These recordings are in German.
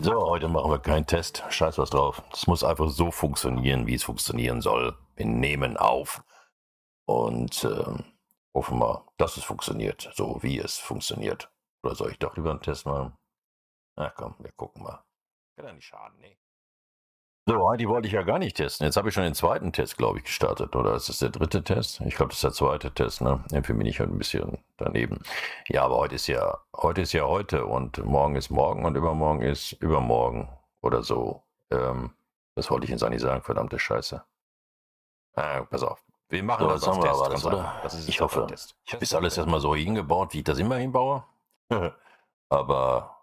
So, heute machen wir keinen Test. Scheiß was drauf. Es muss einfach so funktionieren, wie es funktionieren soll. Wir nehmen auf und äh, hoffen wir, dass es funktioniert, so wie es funktioniert. Oder soll ich doch lieber einen Test machen? Na komm, wir gucken mal. Kann ja nicht schaden, ne? So, eigentlich wollte ich ja gar nicht testen. Jetzt habe ich schon den zweiten Test, glaube ich, gestartet. Oder ist das der dritte Test? Ich glaube, das ist der zweite Test, ne? Für mich halt ein bisschen daneben. Ja, aber heute ist ja, heute ist ja heute und morgen ist morgen und übermorgen ist übermorgen oder so. Ähm, das wollte ich jetzt eigentlich sagen, verdammte Scheiße. Ah, pass auf. Wir machen So, das wir Test, ganz das, oder? Das ist Ich hoffe. Test. Ich habe das alles erstmal so hingebaut, wie ich das immer hinbaue. aber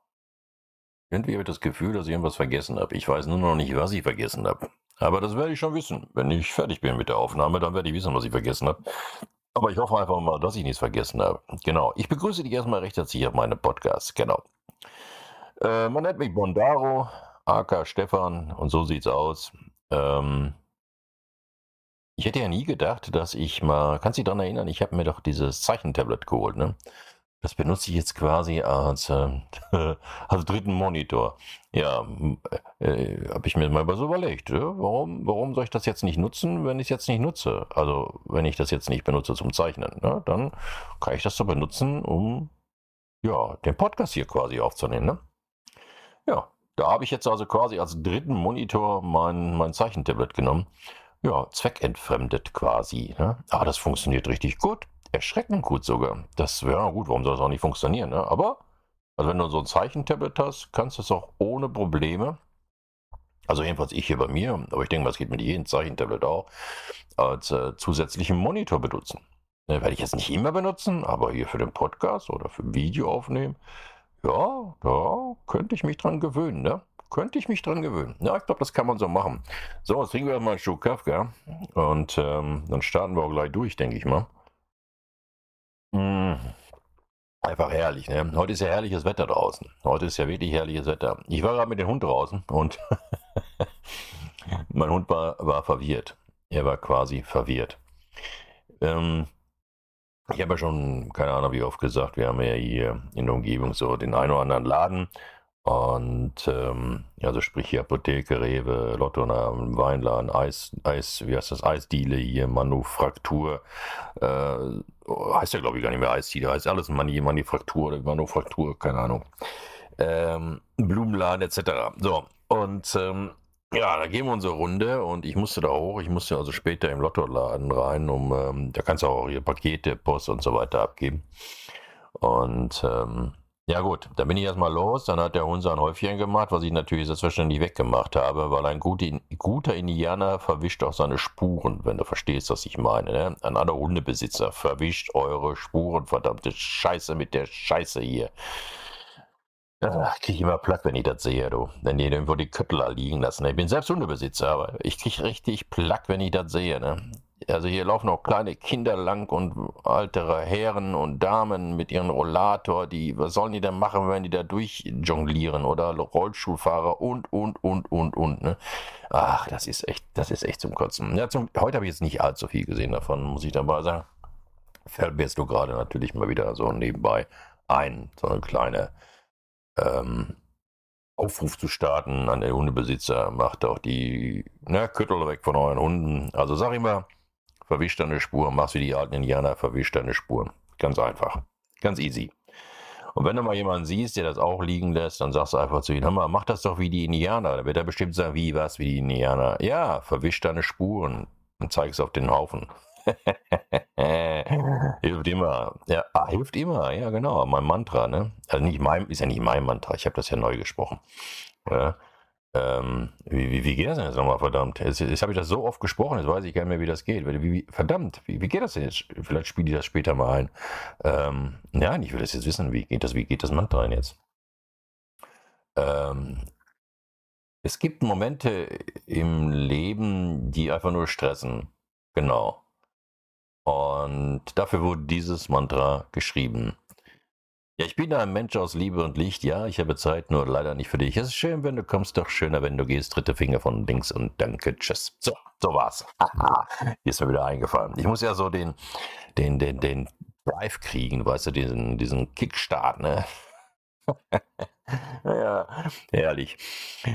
irgendwie habe ich das Gefühl, dass ich irgendwas vergessen habe. Ich weiß nur noch nicht, was ich vergessen habe. Aber das werde ich schon wissen. Wenn ich fertig bin mit der Aufnahme, dann werde ich wissen, was ich vergessen habe. Aber ich hoffe einfach mal, dass ich nichts vergessen habe. Genau. Ich begrüße dich erstmal recht herzlich auf meinem Podcast. Genau. Äh, man nennt mich Bondaro, AK Stefan, und so sieht's aus. Ähm, ich hätte ja nie gedacht, dass ich mal, kannst du dich daran erinnern, ich habe mir doch dieses Zeichentablet geholt, ne? Das benutze ich jetzt quasi als, äh, als dritten Monitor. Ja, m- äh, habe ich mir mal so überlegt, ja, warum, warum soll ich das jetzt nicht nutzen, wenn ich es jetzt nicht nutze? Also, wenn ich das jetzt nicht benutze zum Zeichnen, ne? dann kann ich das doch benutzen, um ja, den Podcast hier quasi aufzunehmen. Ne? Ja, da habe ich jetzt also quasi als dritten Monitor mein, mein Zeichentablet genommen. Ja, zweckentfremdet quasi. Ne? Aber das funktioniert richtig gut. Erschreckend gut sogar. Das wäre gut, warum soll das auch nicht funktionieren? Ne? Aber, also wenn du so ein Zeichentablet hast, kannst du es auch ohne Probleme, also jedenfalls ich hier bei mir, aber ich denke mal, es geht mit jedem Zeichentablet auch, als äh, zusätzlichen Monitor benutzen. Ne, werde ich jetzt nicht immer benutzen, aber hier für den Podcast oder für Video aufnehmen, ja, da könnte ich mich dran gewöhnen, ne? Könnte ich mich dran gewöhnen. Ja, ich glaube, das kann man so machen. So, jetzt trinken wir mal einen Schluck Kafka und ähm, dann starten wir auch gleich durch, denke ich mal. Mm, Einfach herrlich, ne? Heute ist ja herrliches Wetter draußen. Heute ist ja wirklich herrliches Wetter. Ich war gerade mit dem Hund draußen und mein Hund war, war verwirrt. Er war quasi verwirrt. Ähm, ich habe ja schon, keine Ahnung, wie oft gesagt, wir haben ja hier in der Umgebung so den einen oder anderen Laden. Und ähm, also sprich hier Apotheke, Rewe, Lotto, Weinladen, Eis, Eis, wie heißt das, Eisdiele hier, Manufaktur, äh, heißt ja glaube ich gar nicht mehr Eisdiele, heißt alles Mani, Manufaktur oder Manufaktur, keine Ahnung. Ähm, Blumenladen etc. So, und ähm, ja, da gehen wir unsere Runde und ich musste da hoch, ich musste also später im Lottoladen rein, um, ähm, da kannst du auch hier Pakete, Post und so weiter abgeben. Und ähm, ja gut, dann bin ich erstmal los, dann hat der Hund sein Häufchen gemacht, was ich natürlich selbstverständlich weggemacht habe, weil ein guter, guter Indianer verwischt auch seine Spuren, wenn du verstehst, was ich meine. Ne? An alle Hundebesitzer, verwischt eure Spuren, verdammte Scheiße mit der Scheiße hier. Ja, krieg ich immer Platt, wenn ich das sehe, du. Wenn die irgendwo die Köttler liegen lassen. Ich bin selbst Hundebesitzer, aber ich krieg richtig Platt, wenn ich das sehe, ne? Also hier laufen auch kleine Kinder lang und ältere Herren und Damen mit ihrem Rollator, die, was sollen die denn machen, wenn die da durchjonglieren oder Rollstuhlfahrer und, und, und, und, und, ne? Ach, das ist echt, das ist echt zum Kotzen. Ja, zum, heute habe ich jetzt nicht allzu viel gesehen davon, muss ich dabei sagen. Fällt mir jetzt nur gerade natürlich mal wieder so nebenbei ein, so eine kleine, ähm, Aufruf zu starten an den Hundebesitzer, macht auch die ne, Köttel weg von euren Hunden. Also sag immer, verwisch deine Spur, mach's wie die alten Indianer, verwisch deine Spuren. Ganz einfach. Ganz easy. Und wenn du mal jemanden siehst, der das auch liegen lässt, dann sagst du einfach zu ihm, hör mal, mach das doch wie die Indianer. Da wird er bestimmt sagen, wie, was, wie die Indianer. Ja, verwisch deine Spuren und zeig es auf den Haufen. hilft immer. Ja, ah, hilft immer. Ja, genau. Mein Mantra, ne? Also nicht mein, ist ja nicht mein Mantra. Ich habe das ja neu gesprochen. Ja, ähm, wie, wie, wie geht das denn jetzt nochmal, verdammt? Jetzt, jetzt habe ich das so oft gesprochen, jetzt weiß ich gar nicht mehr, wie das geht. Wie, wie, verdammt, wie, geht das denn jetzt? Vielleicht spiele ich das später mal ein. Ähm, nein, ich will das jetzt wissen. Wie geht das, wie geht das Mantra denn jetzt? Ähm, es gibt Momente im Leben, die einfach nur stressen. Genau. Und dafür wurde dieses Mantra geschrieben. Ja, ich bin ein Mensch aus Liebe und Licht. Ja, ich habe Zeit, nur leider nicht für dich. Es ist schön, wenn du kommst, doch schöner, wenn du gehst. Dritte Finger von links und danke, tschüss. So, so war's. Hier ist mir wieder eingefallen. Ich muss ja so den, den, den, den Drive kriegen, weißt du, diesen, diesen Kickstart, ne? ja, herrlich.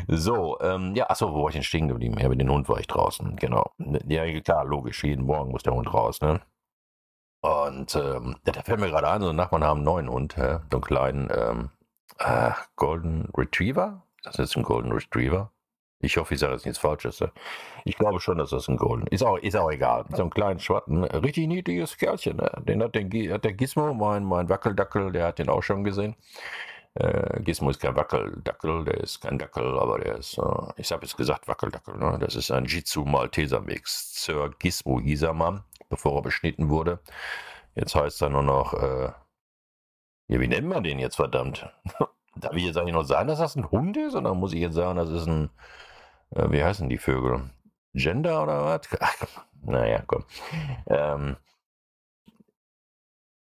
So, ähm, ja, achso, wo war ich denn stehen geblieben? Ja, mit dem Hund war ich draußen, genau. Ja, klar, logisch, jeden Morgen muss der Hund raus, ne? Und ähm, da fällt mir gerade ein, so Nachbarn haben einen neuen Hund, äh, so einen kleinen ähm, äh, Golden Retriever. Das ist ein Golden Retriever. Ich hoffe, ich sage jetzt nichts Falsches. Ne? Ich glaube schon, dass das ein Golden ist. Auch, ist auch egal. So einen kleinen Schwatten. Richtig niedliches Kerlchen. Ne? Den hat, den hat der Gizmo, mein, mein Wackeldackel, der hat den auch schon gesehen. Äh, Gizmo ist kein Wackeldackel, der ist kein Dackel, aber der ist, äh, ich habe jetzt gesagt Wackeldackel, ne? das ist ein Jitsu Malteser Mix. Sir Gizmo hieß bevor er beschnitten wurde. Jetzt heißt er nur noch, äh, ja, wie nennt man den jetzt verdammt? Darf ich jetzt eigentlich noch sagen, dass das ein Hund ist? Oder muss ich jetzt sagen, das ist ein, äh, wie heißen die Vögel? Gender oder was? naja, komm. Ähm,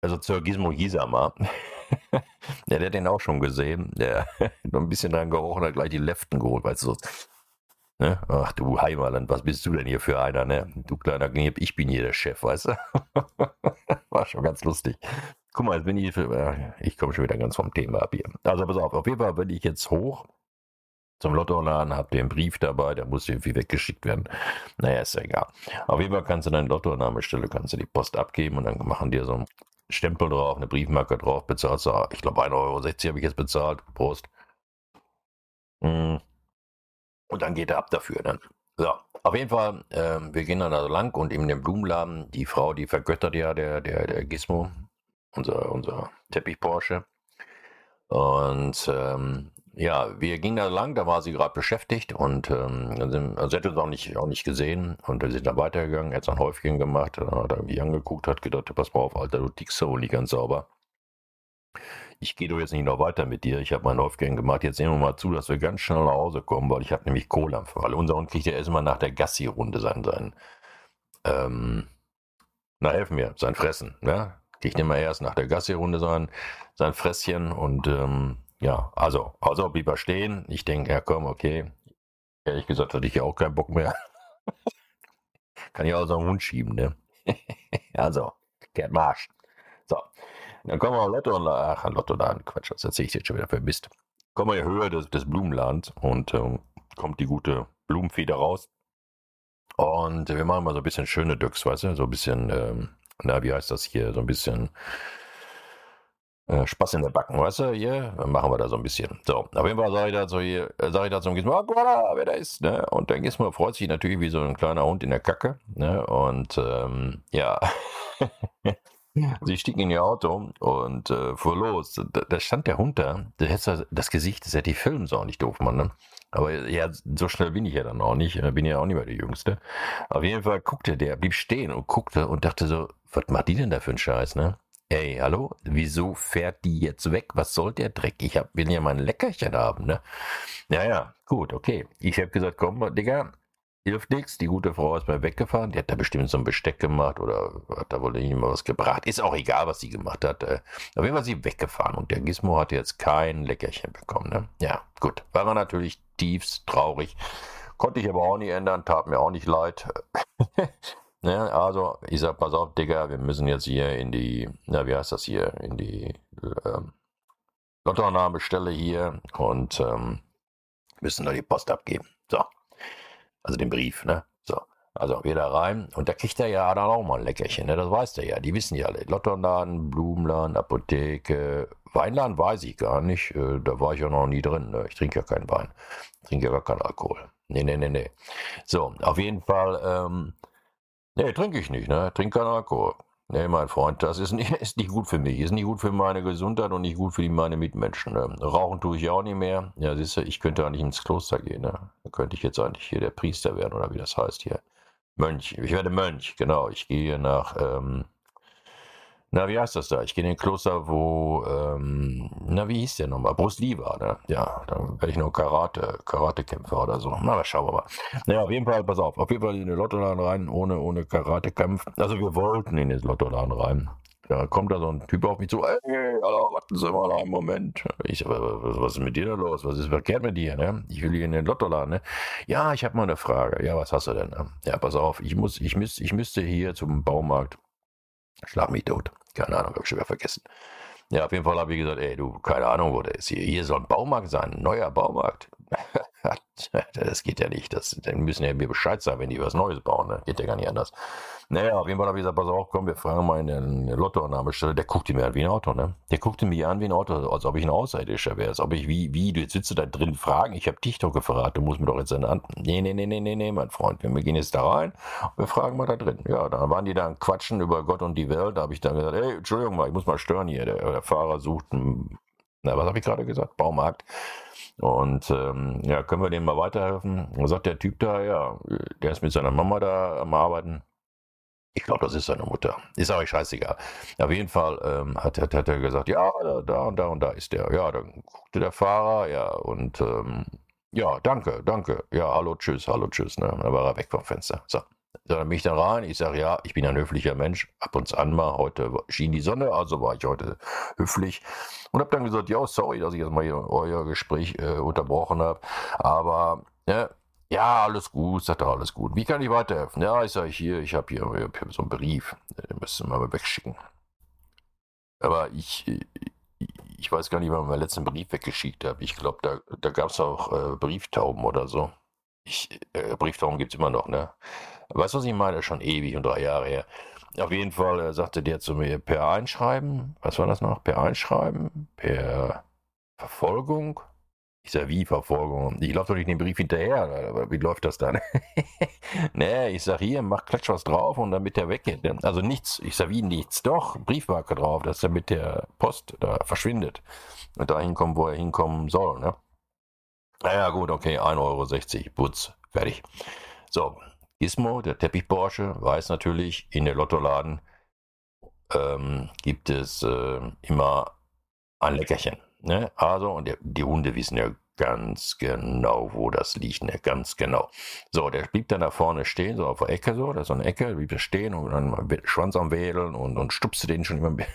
also Gizmo Gisama. ja, der hat den auch schon gesehen. Der noch ein bisschen dran gerochen hat, gleich die Leften geholt, weißt du. Ne? Ach du Heimerland, was bist du denn hier für einer, ne? Du kleiner Kneb, ich bin hier der Chef, weißt du? War schon ganz lustig. Guck mal, bin ich, für, ich komme schon wieder ganz vom Thema ab hier. Also pass auf, auf jeden Fall bin ich jetzt hoch zum Lottoladen, hab den Brief dabei, der muss irgendwie weggeschickt werden. Naja, ist ja egal. Auf jeden Fall kannst du deine Lottonahmestelle, kannst du die Post abgeben und dann machen dir so einen Stempel drauf, eine Briefmarke drauf, bezahlst du, ich glaube 1,60 Euro habe ich jetzt bezahlt, Prost. Mm. Und dann geht er ab dafür dann. So, auf jeden Fall, äh, wir gehen dann also lang und in dem Blumenladen, die Frau, die vergöttert ja der, der, der Gizmo, unser, unser Teppich-Porsche. Und ähm, ja, wir gingen da lang, da war sie gerade beschäftigt und ähm, also sie hat uns auch nicht, auch nicht gesehen und wir sind dann weitergegangen, er hat ein Häufchen gemacht, dann hat er irgendwie angeguckt, hat gedacht, pass mal auf, Alter, du tickst so nicht ganz sauber. Ich gehe doch jetzt nicht noch weiter mit dir, ich habe mein Häufchen gemacht, jetzt nehmen wir mal zu, dass wir ganz schnell nach Hause kommen, weil ich habe nämlich Kohle am Fall. Unser Hund kriegt ja erstmal nach der Gassi-Runde sein, sein ähm, na helfen mir, sein Fressen, ja, kriegt immer erst nach der Gassi-Runde sein, sein Fresschen und ähm, ja, also, also blieb er stehen. Ich denke, ja komm, okay. Ehrlich gesagt hatte ich ja auch keinen Bock mehr. Kann ich auch so einen Hund schieben, ne? also, Gerd Marsch. So, dann kommen wir auf Lotto und ach, Lotto da, Quatsch, das erzähle ich jetzt schon wieder für Mist. Kommen wir in Höhe des, des Blumenlands und ähm, kommt die gute Blumenfeder raus. Und wir machen mal so ein bisschen schöne Dücks, weißt du, so ein bisschen, ähm, na, wie heißt das hier, so ein bisschen äh, Spaß in der Backen, weißt du, hier, dann machen wir da so ein bisschen. So, auf jeden Fall sage ich da so hier, äh, sage ich da zum Gizmo, oh, guck mal wer da ist, ne? Und dann Gizmo freut sich natürlich wie so ein kleiner Hund in der Kacke, ne? Und, ähm, ja. Sie stieg in ihr Auto und äh, fuhr los. Da, da, stand der Hund da. Das, das Gesicht, das hätte ich filmen sollen, nicht doof, Mann. Ne? Aber ja, so schnell bin ich ja dann auch nicht. Bin ja auch nicht mehr der Jüngste. Auf jeden Fall guckte der, blieb stehen und guckte und dachte so, was macht die denn da für einen Scheiß, ne? Ey, hallo? Wieso fährt die jetzt weg? Was soll der Dreck? Ich hab, will ja mein Leckerchen haben, ne? Ja, ja, gut, okay. Ich habe gesagt, komm, Digga, hilft nichts. Die gute Frau ist mal weggefahren. Die hat da bestimmt so ein Besteck gemacht oder hat da wohl nicht mal was gebracht. Ist auch egal, was sie gemacht hat. Äh. Auf jeden Fall sie weggefahren und der Gizmo hat jetzt kein Leckerchen bekommen, ne? Ja, gut. War man natürlich tiefst traurig. Konnte ich aber auch nicht ändern, tat mir auch nicht leid. Ne, also, ich sag, pass auf, Digga, wir müssen jetzt hier in die, na, wie heißt das hier, in die ähm, Lottonnahmestelle hier und ähm, müssen da die Post abgeben. So. Also den Brief, ne? So. Also wieder rein. Und da kriegt er ja dann auch mal ein Leckerchen, ne? Das weiß der ja. Die wissen ja alle. Lottonladen, Blumenladen, Apotheke, Weinladen weiß ich gar nicht. Äh, da war ich ja noch nie drin. Ne? Ich trinke ja keinen Wein. Ich trinke ja gar keinen Alkohol. Nee, nee, nee, nee. So, auf jeden Fall, ähm, Nee, trinke ich nicht, ne? Trink keinen Alkohol. Nee, mein Freund, das ist nicht, ist nicht gut für mich, ist nicht gut für meine Gesundheit und nicht gut für die, meine Mitmenschen. Ne? Rauchen tue ich auch nicht mehr. Ja, siehst du, ich könnte eigentlich ins Kloster gehen, ne? Da könnte ich jetzt eigentlich hier der Priester werden oder wie das heißt hier. Mönch. Ich werde Mönch, genau. Ich gehe nach ähm, na, wie heißt das da? Ich gehe in den Kloster, wo, ähm, na, wie hieß der nochmal? Bruce Lee war, ne? Ja, dann werde ich noch Karate, Karatekämpfer oder so. Na, schauen wir mal. Naja, auf jeden Fall, pass auf, auf jeden Fall in den Lottoladen rein, ohne, ohne Karatekampf. Also wir wollten in den Lottoladen rein. Da kommt da so ein Typ auf mich zu, ey, hallo, warten Sie mal einen Moment. Ich was, ist mit dir da los? Was ist verkehrt mit dir, ne? Ich will hier in den Lottoladen, ne? Ja, ich habe mal eine Frage. Ja, was hast du denn? Ne? Ja, pass auf, ich muss, ich müsste, ich müsste hier zum Baumarkt Schlag mich tot. Keine Ahnung, habe ich schon wieder vergessen. Ja, auf jeden Fall habe ich gesagt, ey, du, keine Ahnung, wo der ist hier. Hier soll ein Baumarkt sein, ein neuer Baumarkt. das geht ja nicht. Das, dann müssen ja mir Bescheid sagen, wenn die was Neues bauen. Ne? Geht ja gar nicht anders. Naja, auf jeden Fall habe ich gesagt, pass auf, komm, wir fragen mal in der Lottoannahmestelle. Der guckte mir an wie ein Auto, ne? Der guckte mir an wie ein Auto, als ob ich ein Außerirdischer wäre. Als ob ich, wie, wie, du jetzt sitzt da drin fragen, ich habe dich doch gefragt, du musst mir doch jetzt eine Antwort. Nee, nee, nee, nee, nee, nee, mein Freund, wir gehen jetzt da rein und wir fragen mal da drin. Ja, dann waren die da quatschen über Gott und die Welt. Da habe ich dann gesagt, ey, Entschuldigung mal, ich muss mal stören hier. Der, der Fahrer sucht einen, na, was habe ich gerade gesagt? Baumarkt. Und ähm, ja, können wir denen mal weiterhelfen? Und sagt der Typ da, ja, der ist mit seiner Mama da am Arbeiten. Ich glaube, das ist seine Mutter. Ist aber scheißegal. Auf jeden Fall ähm, hat, hat, hat, er gesagt, ja, da, da und da und da ist der. Ja, dann guckte der Fahrer, ja, und ähm, ja, danke, danke. Ja, hallo, tschüss, hallo, tschüss. Ne? Dann war er weg vom Fenster. So. Dann bin ich dann rein, ich sage, ja, ich bin ein höflicher Mensch, ab und an mal, heute schien die Sonne, also war ich heute höflich und habe dann gesagt, ja, sorry, dass ich jetzt mal euer Gespräch äh, unterbrochen habe, aber ja, ja, alles gut, sagt er, alles gut. Wie kann ich weiterhelfen? Ja, ich sage hier, ich habe hier, hab hier so einen Brief, den müssen wir mal wegschicken. Aber ich, ich weiß gar nicht, wann ich meinen letzten Brief weggeschickt habe. Ich glaube, da, da gab es auch äh, Brieftauben oder so. Ich, äh, Brieftauben gibt es immer noch, ne? Weißt du, was ich meine? Schon ewig und drei Jahre her. Auf jeden Fall äh, sagte der zu mir, per Einschreiben, was war das noch? Per Einschreiben, per Verfolgung, ich sage, wie Verfolgung? Ich laufe doch nicht den Brief hinterher. Wie läuft das dann? nee, ich sage hier, mach klatsch was drauf und damit der weggeht. Also nichts. Ich sage, wie nichts? Doch, Briefmarke drauf, dass er mit der Post da verschwindet. Und da hinkommt, wo er hinkommen soll. Ne? Naja, gut, okay, 1,60 Euro, putz, fertig. So, Gizmo, der Teppichborsche, weiß natürlich, in der Lottoladen ähm, gibt es äh, immer ein Leckerchen. Ne? Also, und der, die Hunde wissen ja ganz genau, wo das liegt, ne? ganz genau. So, der blieb dann da vorne stehen, so auf der Ecke, so, da ist so eine Ecke, blieb er stehen und dann Schwanz am Wedeln und, und stupste den schon immer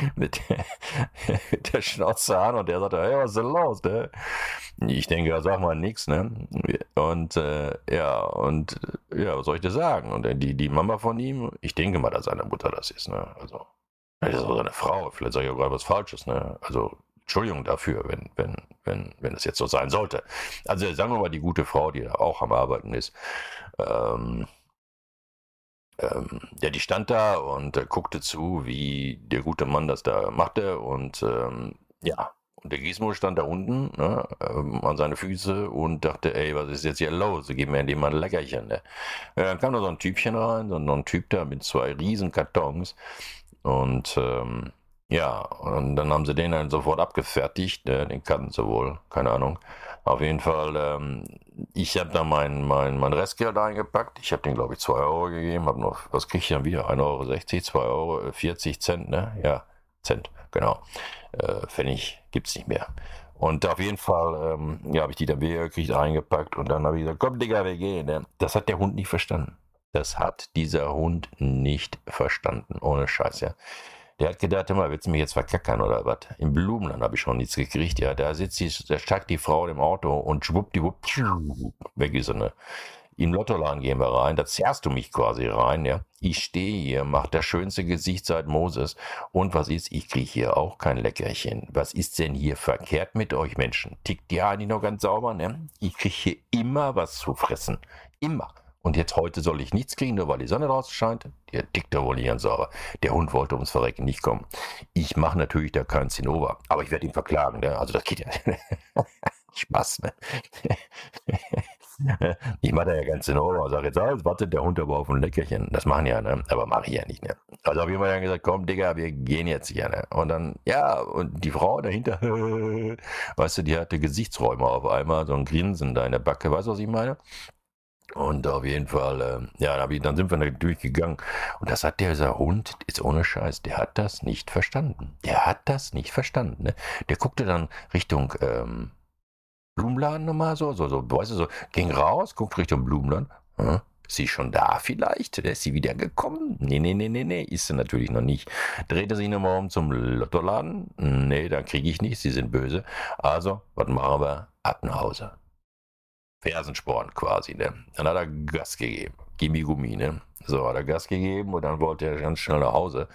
mit, der Schnauze an und der sagte, hey, was ist denn los, ne? Ich denke, sag mal nix, ne? Und, äh, ja, und, ja, was soll ich dir sagen? Und die, die Mama von ihm, ich denke mal, dass seine Mutter das ist, ne? Also, das ist auch seine Frau. Vielleicht sage ich auch gerade was Falsches. Ne? Also Entschuldigung dafür, wenn, wenn, wenn, wenn es jetzt so sein sollte. Also sagen wir mal, die gute Frau, die auch am Arbeiten ist, ähm, ähm, ja, die stand da und äh, guckte zu, wie der gute Mann das da machte und ähm, ja, und der Gizmo stand da unten ne, ähm, an seine Füße und dachte, ey, was ist jetzt hier los? Gib mir dem mal ein Leckerchen. Ne? Ja, dann kam da so ein Typchen rein, so ein Typ da mit zwei riesen Kartons und ähm, ja, und dann haben sie den dann sofort abgefertigt. Äh, den kannten sie wohl, keine Ahnung. Auf jeden Fall, ähm, ich habe da mein, mein, mein Restgeld eingepackt. Ich habe den, glaube ich, 2 Euro gegeben. Hab noch, was kriege ich dann wieder? 1,60 Euro, 2 Euro, 40 Cent, ne? Ja, Cent, genau. Äh, Pfennig gibt es nicht mehr. Und auf jeden Fall, ähm, ja, habe ich die dann wieder gekriegt, eingepackt und dann habe ich gesagt, komm, Digga, wir gehen. Ne? Das hat der Hund nicht verstanden. Das hat dieser Hund nicht verstanden. Ohne Scheiß, ja. Der hat gedacht, immer, willst du mich jetzt verkackern oder was? Im Blumenland habe ich schon nichts gekriegt, ja. Da sitzt die, da steigt die Frau im Auto und schwuppdiwupp, weg ist sie, ne? Im Lottoladen gehen wir rein, da zerrst du mich quasi rein, ja. Ich stehe hier, mach das schönste Gesicht seit Moses. Und was ist? Ich kriege hier auch kein Leckerchen. Was ist denn hier verkehrt mit euch Menschen? Tickt die eigentlich noch ganz sauber, ne? Ich kriege hier immer was zu fressen. Immer. Und jetzt heute soll ich nichts kriegen, nur weil die Sonne draußen scheint. Der tickt da wohl nicht ganz sauber. Der Hund wollte ums Verrecken nicht kommen. Ich mache natürlich da keinen Zinnober, aber ich werde ihn verklagen. Ne? Also das geht ja. Spaß, ne? ich mache da ja ganz Zinnober. Sag jetzt, alles, wartet der Hund aber auf ein Leckerchen. Das machen ja, ne? Aber mache ich ja nicht, ne? Also habe ich mal gesagt, komm, Digga, wir gehen jetzt hier, ne? Und dann, ja, und die Frau dahinter, weißt du, die hatte Gesichtsräume auf einmal, so ein Grinsen da in der Backe, weißt du, was ich meine? Und auf jeden Fall, äh, ja, dann sind wir natürlich gegangen. Und das hat dieser Hund, ist ohne Scheiß, der hat das nicht verstanden. Der hat das nicht verstanden. Ne? Der guckte dann Richtung ähm, Blumenladen nochmal so, so, so, weißt du, so, ging raus, guckt Richtung Blumenladen. Hm? Ist sie schon da vielleicht? Ist sie wieder gekommen? Nee, nee, nee, nee, nee, ist sie natürlich noch nicht. Drehte sich nochmal um zum Lottoladen. Nee, da kriege ich nicht, sie sind böse. Also, was machen wir? Ab nach Hause. Fersensporn quasi, ne? Dann hat er Gas gegeben. Gimmi Gummi, ne? So, hat er Gas gegeben und dann wollte er ganz schnell nach Hause.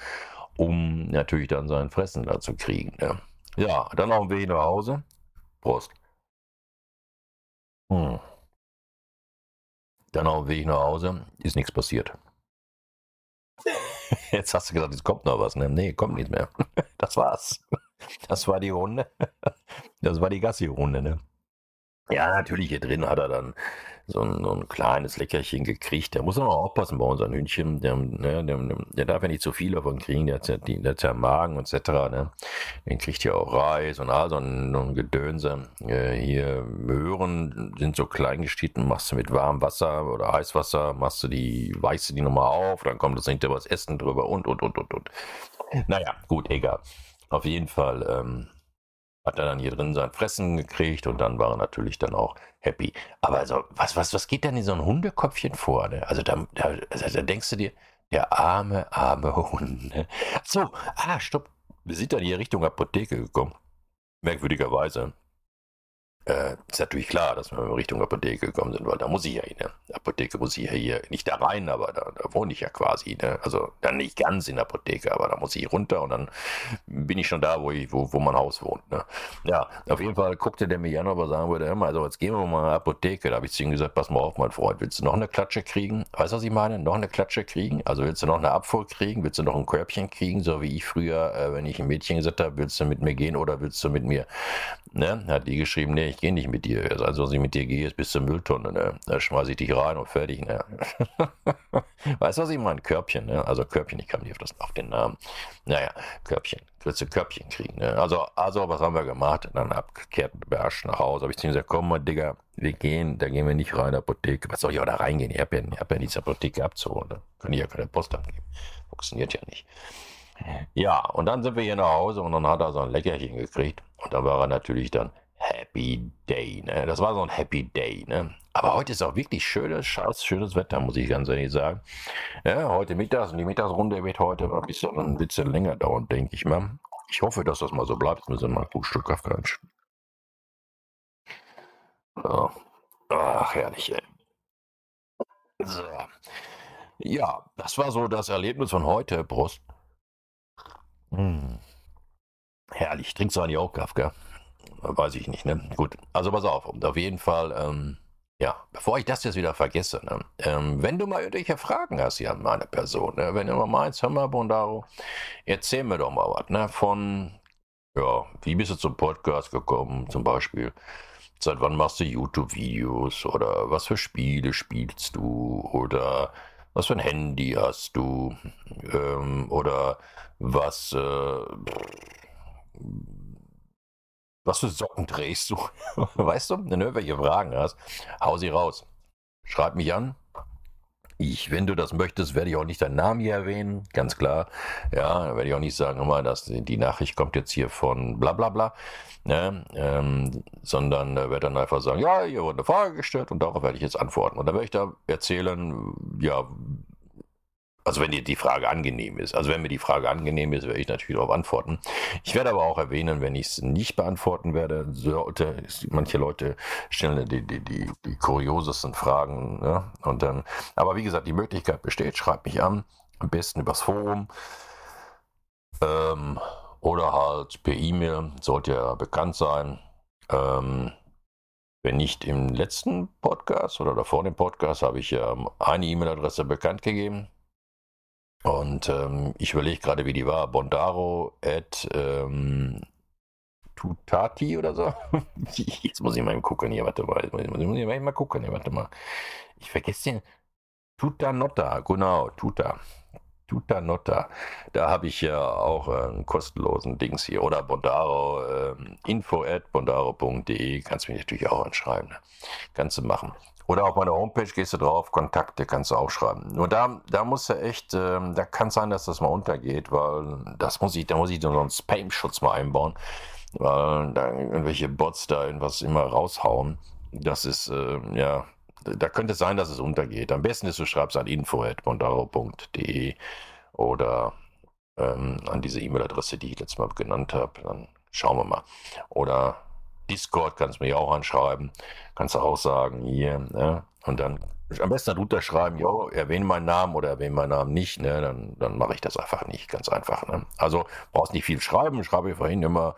um natürlich dann sein Fressen da zu kriegen. Ne? Ja, dann auf dem Weg nach Hause. Prost. Hm. Dann auf dem Weg nach Hause ist nichts passiert. Jetzt hast du gesagt, es kommt noch was. Ne? Nee, kommt nichts mehr. Das war's. Das war die Runde. Das war die Gassi-Runde, ne? Ja, natürlich, hier drin hat er dann so ein, so ein kleines Leckerchen gekriegt. Der muss aber auch aufpassen bei unserem Hühnchen. Der, ne, der, der darf ja nicht zu viel davon kriegen. Der hat ja, der hat ja Magen etc. Ne? Den kriegt ja auch Reis und all so ein, so ein Gedönse. Äh, hier Möhren sind so klein geschnitten, machst du mit warmem Wasser oder Heißwasser, machst du die, weichst du die nochmal auf, dann kommt das hinterher was Essen drüber und, und, und, und, und. Naja, gut, egal. Auf jeden Fall ähm, hat er dann hier drin sein Fressen gekriegt und dann war er natürlich dann auch happy. Aber also, was, was, was geht denn in so ein Hundeköpfchen vor? Ne? Also, da, da, also, da denkst du dir, der arme, arme Hund. Ne? So, ah, stopp. Wir sind dann hier Richtung Apotheke gekommen. Merkwürdigerweise äh, ist natürlich klar, dass wir in Richtung Apotheke gekommen sind, weil da muss ich ja hin. Ne? Apotheke muss ich ja hier nicht da rein, aber da, da wohne ich ja quasi. Ne? Also dann nicht ganz in der Apotheke, aber da muss ich runter und dann bin ich schon da, wo, ich, wo, wo mein Haus wohnt. Ne? Ja, auf jeden Fall guckte der mir an, ob er sagen würde, hör also jetzt gehen wir mal in die Apotheke. Da habe ich zu ihm gesagt, pass mal auf, mein Freund, willst du noch eine Klatsche kriegen? Weißt du, was ich meine? Noch eine Klatsche kriegen? Also willst du noch eine Abfuhr kriegen? Willst du noch ein Körbchen kriegen? So wie ich früher, äh, wenn ich ein Mädchen gesagt habe, willst du mit mir gehen oder willst du mit mir? Ne? Hat die geschrieben, nee, ich gehe nicht mit dir. Einzige, was ich mit dir gehe, ist bis zur Mülltonne. Ne? Da schmeiße ich dich rein und fertig. Ne? weißt du, was ich meine? Körbchen. Ne? Also Körbchen, ich kam nicht auf, das, auf den Namen. Naja, Körbchen. Willst du Körbchen kriegen? Ne? Also, also, was haben wir gemacht? Dann abgekehrt, beherrscht nach Hause. Habe ich zu ihm gesagt, komm mal, Digga, wir gehen, da gehen wir nicht rein in die Apotheke. Was soll ich auch da reingehen? Ich habe ja, hab ja nichts Apotheke abzuholen. Ne? Kann ich ja keine Post abgeben. Funktioniert ja nicht. Ja, und dann sind wir hier nach Hause und dann hat er so ein Leckerchen gekriegt. Und da war er natürlich dann Happy Day, ne? Das war so ein Happy Day, ne? Aber heute ist auch wirklich schönes, scheiß schönes Wetter, muss ich ganz ehrlich sagen. Ja, heute Mittags und die Mittagsrunde wird heute ein bisschen, ein bisschen länger dauern, denke ich mal. Ich hoffe, dass das mal so bleibt. Jetzt müssen wir mal ein Stück Kaffee einstellen. So. Ach, herrlich, ey. So. Ja, das war so das Erlebnis von heute, Brust. Hm. Herrlich. Trinkst du eigentlich auch Kaffee, Weiß ich nicht, ne? Gut. Also pass auf. Auf jeden Fall, ähm, ja, bevor ich das jetzt wieder vergesse, ne? ähm, wenn du mal irgendwelche Fragen hast hier an meine Person, ne? wenn du mal meinst, hör mal, Bondaro, erzähl mir doch mal was, ne? Von, ja, wie bist du zum Podcast gekommen, zum Beispiel? Seit wann machst du YouTube-Videos? Oder was für Spiele spielst du? Oder was für ein Handy hast du? Ähm, oder was, äh, was für Socken trägst du? weißt du, wenn du irgendwelche Fragen hast, hau sie raus. Schreib mich an. Ich, wenn du das möchtest, werde ich auch nicht deinen Namen hier erwähnen, ganz klar. Ja, werde ich auch nicht sagen, immer, dass die Nachricht kommt jetzt hier von bla bla bla, ne? ähm, sondern äh, werde dann einfach sagen, ja, hier wurde eine Frage gestellt und darauf werde ich jetzt antworten. Und dann werde ich da erzählen, ja, also wenn dir die Frage angenehm ist. Also wenn mir die Frage angenehm ist, werde ich natürlich darauf antworten. Ich werde aber auch erwähnen, wenn ich es nicht beantworten werde, sollte, manche Leute stellen die, die, die, die kuriosesten Fragen. Ne? Und dann, aber wie gesagt, die Möglichkeit besteht, schreibt mich an, am besten übers Forum. Ähm, oder halt per E-Mail, sollte ja bekannt sein. Ähm, wenn nicht im letzten Podcast oder davor dem Podcast habe ich ja eine E-Mail-Adresse bekannt gegeben. Und ähm, ich überlege gerade, wie die war. Bondaro at ähm, Tutati oder so. Jetzt muss ich mal gucken. Hier, warte mal. Jetzt muss ich, muss ich mal gucken. Hier, warte mal. Ich vergesse den. Tutanotta, genau, Tuta. Tutanotta. Da habe ich ja auch äh, einen kostenlosen Dings hier. Oder Bondaro, äh, info at bondaro.de. Kannst mich natürlich auch anschreiben. Ne? Kannst du machen. Oder auf meiner Homepage gehst du drauf, Kontakte kannst du auch schreiben. Nur da, da muss du echt, ähm, da kann sein, dass das mal untergeht, weil das muss ich, da muss ich so einen Spam-Schutz mal einbauen, weil da irgendwelche Bots da irgendwas immer raushauen. Das ist, äh, ja, da könnte es sein, dass es untergeht. Am besten ist, du schreibst an info.bondaro.de oder ähm, an diese E-Mail-Adresse, die ich letztes Mal genannt habe. Dann schauen wir mal. Oder Discord kannst du mir auch anschreiben. Kannst du auch sagen, hier, ne? Und dann am besten drunter schreiben, jo, erwähne meinen Namen oder erwähne meinen Namen nicht, ne? Dann, dann mache ich das einfach nicht, ganz einfach. Ne? Also brauchst nicht viel schreiben, schreibe ich vorhin immer.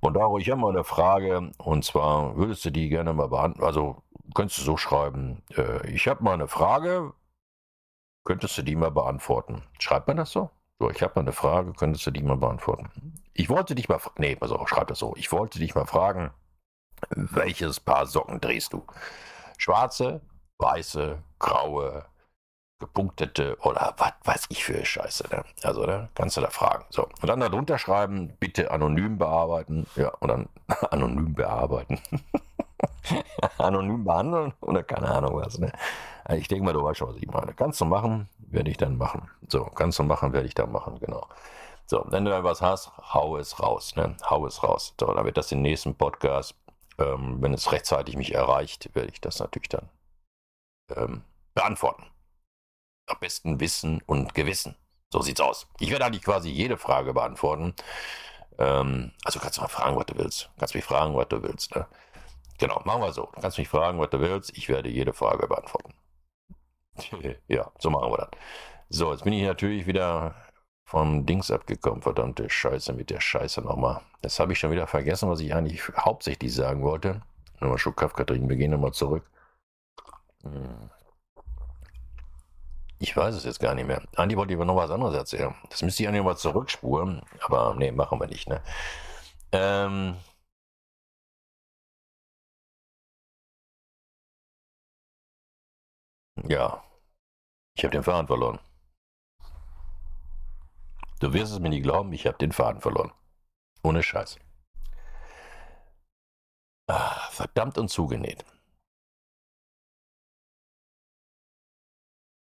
Und da ich habe mal eine Frage, und zwar würdest du die gerne mal beantworten, also könntest du so schreiben, äh, ich habe mal eine Frage, könntest du die mal beantworten? Schreibt man das so? So, ich habe mal eine Frage, könntest du die mal beantworten? Ich wollte dich mal, nee, pass auf, schreib das so. Ich wollte dich mal fragen, welches Paar Socken drehst du? Schwarze, weiße, graue, gepunktete oder was weiß ich für Scheiße. Ne? Also, ne? kannst du da fragen. So. Und dann darunter schreiben, bitte anonym bearbeiten. Ja, und dann anonym bearbeiten. anonym behandeln oder keine Ahnung was. Ne? Ich denke mal, du weißt schon, was ich meine. Kannst du machen, werde ich dann machen. So, kannst du machen, werde ich dann machen, genau. So, wenn du da was hast, hau es raus, ne? Hau es raus. So, dann wird das im nächsten Podcast, ähm, wenn es rechtzeitig mich erreicht, werde ich das natürlich dann ähm, beantworten. Am besten Wissen und Gewissen. So sieht's aus. Ich werde eigentlich quasi jede Frage beantworten. Ähm, also kannst du mal fragen, was du willst. Kannst mich fragen, was du willst. Ne? Genau, machen wir so. Du kannst mich fragen, was du willst. Ich werde jede Frage beantworten. ja, so machen wir das. So, jetzt bin ich natürlich wieder vom Dings abgekommen. Verdammte Scheiße mit der Scheiße nochmal. Das habe ich schon wieder vergessen, was ich eigentlich hauptsächlich sagen wollte. Nochmal Schluck Kaffee trinken. Wir gehen nochmal zurück. Hm. Ich weiß es jetzt gar nicht mehr. Andi wollte lieber noch was anderes erzählen. Das müsste ich eigentlich mal zurückspuren. Aber nee, machen wir nicht, ne? Ähm. Ja. Ich habe den Faden verloren. Du wirst es mir nicht glauben, ich habe den Faden verloren. Ohne Scheiß. Ah, verdammt und zugenäht.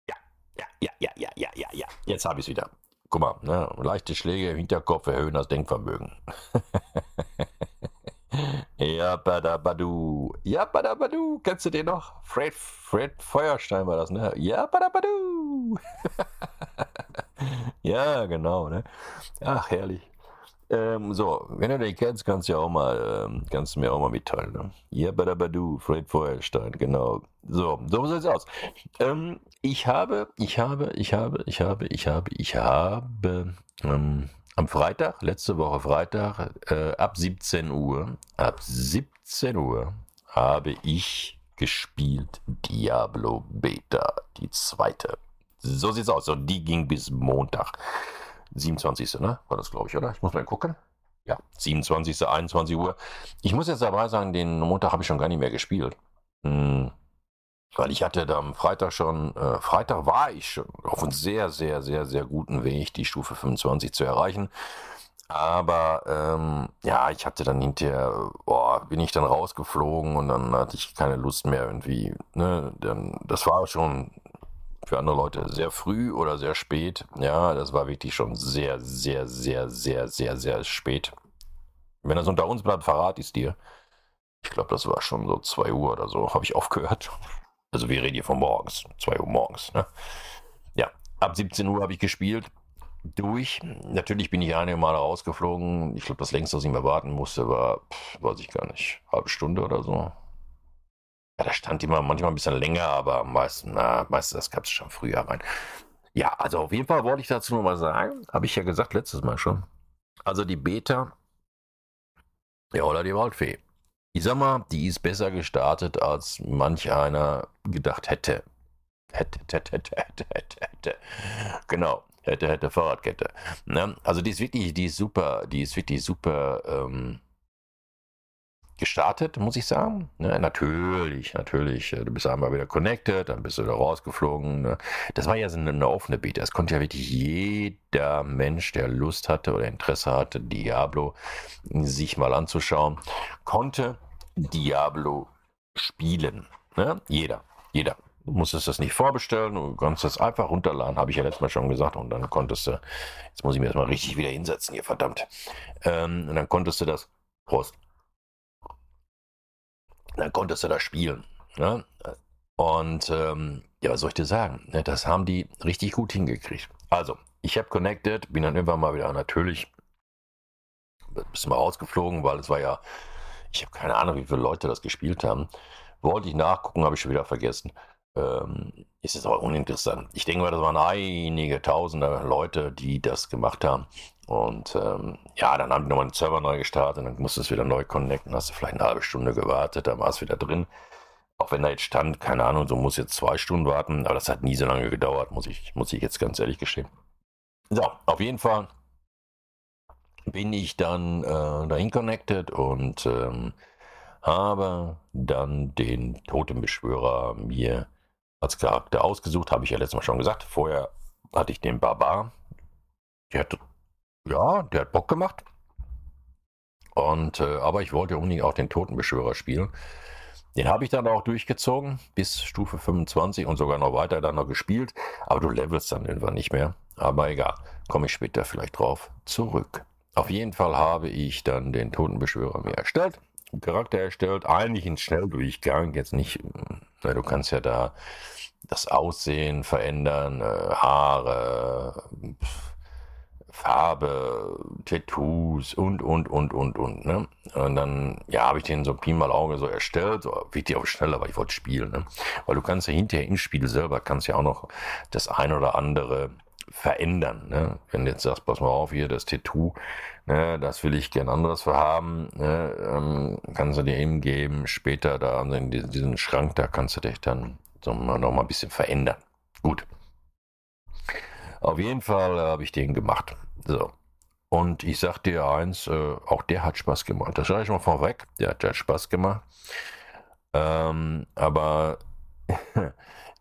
Ja, ja, ja, ja, ja, ja, ja, ja. Jetzt habe ich es wieder. Guck mal, ne? leichte Schläge im Hinterkopf erhöhen das Denkvermögen. ja, badabadu. Ja, badabadu. Kennst du den noch? Fred, Fred Feuerstein war das, ne? Ja, badabadu. ja, genau, ne? Ach, herrlich. Ähm, so, wenn du den kennst, kannst du ja auch mal, ähm, kannst du mir auch mal mitteilen. Ne? Ja, badabadu, Fred Feuerstein, genau. So, so sieht's aus. Ähm, ich habe, ich habe, ich habe, ich habe, ich habe, ich habe ähm, am Freitag, letzte Woche Freitag, äh, ab 17 Uhr, ab 17 Uhr habe ich gespielt Diablo Beta, die zweite. So sieht's aus. Und die ging bis Montag. 27. Ne? War das, glaube ich, oder? Ich muss mal gucken. Ja, 27. 21 Uhr. Ich muss jetzt dabei sagen, den Montag habe ich schon gar nicht mehr gespielt. Hm, weil ich hatte da am Freitag schon, äh, Freitag war ich schon auf einem sehr, sehr, sehr, sehr guten Weg, die Stufe 25 zu erreichen. Aber ähm, ja, ich hatte dann hinterher, boah, bin ich dann rausgeflogen und dann hatte ich keine Lust mehr irgendwie. Ne? Dann, das war schon für andere Leute sehr früh oder sehr spät. Ja, das war wirklich schon sehr, sehr, sehr, sehr, sehr, sehr spät. Wenn das unter uns bleibt, verrate ich es dir. Ich glaube, das war schon so 2 Uhr oder so, habe ich aufgehört. Also wir reden hier von morgens, 2 Uhr morgens. Ne? Ja, ab 17 Uhr habe ich gespielt. Durch. Natürlich bin ich einige Male rausgeflogen. Ich glaube, das längste, was ich mir warten musste, war, pff, weiß ich gar nicht, halbe Stunde oder so. Ja, da stand immer manchmal ein bisschen länger, aber meistens, na, meistens das gab es schon früher rein. Ja, also auf jeden Fall wollte ich dazu noch mal sagen, habe ich ja gesagt letztes Mal schon. Also die Beta, ja, oder die Waldfee. Ich sag mal, die ist besser gestartet, als manch einer gedacht. Hätte, hätte, hätte, hätte, hätte, hätte. Genau, hätte, hätte, Fahrradkette. Ne? Also die ist wirklich, die ist super, die ist wirklich super, ähm, gestartet, muss ich sagen. Ja, natürlich, natürlich. Äh, du bist einmal wieder connected, dann bist du da rausgeflogen. Ne? Das war ja so eine offene Beta. Es konnte ja wirklich jeder Mensch, der Lust hatte oder Interesse hatte, Diablo sich mal anzuschauen, konnte Diablo spielen. Ne? Jeder, jeder. Musstest das nicht vorbestellen, du konntest das einfach runterladen, habe ich ja letztes Mal schon gesagt. Und dann konntest du, jetzt muss ich mir das mal richtig wieder hinsetzen hier, verdammt. Ähm, und dann konntest du das, Prost, dann konntest du da spielen. Ne? Und ähm, ja, was soll ich dir sagen? Ne, das haben die richtig gut hingekriegt. Also, ich habe connected, bin dann irgendwann mal wieder natürlich ein bisschen mal rausgeflogen, weil es war ja, ich habe keine Ahnung, wie viele Leute das gespielt haben. Wollte ich nachgucken, habe ich schon wieder vergessen. Ähm, ist es aber uninteressant. Ich denke mal, das waren einige tausende Leute, die das gemacht haben. Und ähm, ja, dann haben die nochmal den Server neu gestartet, dann musst du es wieder neu connecten, hast du vielleicht eine halbe Stunde gewartet, dann war es wieder drin. Auch wenn da jetzt stand, keine Ahnung, du musst jetzt zwei Stunden warten, aber das hat nie so lange gedauert, muss ich, muss ich jetzt ganz ehrlich gestehen. So, auf jeden Fall bin ich dann äh, dahin connected und ähm, habe dann den Totenbeschwörer mir als Charakter ausgesucht, habe ich ja letztes Mal schon gesagt. Vorher hatte ich den Barbar. Der hat, ja, der hat Bock gemacht. Und, äh, aber ich wollte unbedingt auch den Totenbeschwörer spielen. Den habe ich dann auch durchgezogen bis Stufe 25 und sogar noch weiter dann noch gespielt. Aber du levelst dann irgendwann nicht mehr. Aber egal, komme ich später vielleicht drauf zurück. Auf jeden Fall habe ich dann den Totenbeschwörer mir erstellt. Charakter erstellt, eigentlich ein Schnelldurchgang, jetzt nicht, na, du kannst ja da das Aussehen verändern, äh, Haare, Farbe, Tattoos und, und, und, und, und, ne? Und dann, ja, habe ich den so Pi mal Auge so erstellt, so, wirklich auch schneller, weil ich wollte spielen, ne? Weil du kannst ja hinterher im Spiel selber, kannst ja auch noch das ein oder andere verändern. Ne? Wenn du jetzt sagst, pass mal auf, hier das Tattoo, ne, das will ich gern anderes haben, ne, ähm, kannst du dir eben geben, später da in diesen Schrank, da kannst du dich dann so noch mal ein bisschen verändern. Gut. Auf jeden Fall habe ich den gemacht. So. Und ich sag dir eins, äh, auch der hat Spaß gemacht. Das sage ich mal vorweg, der hat ja Spaß gemacht. Ähm, aber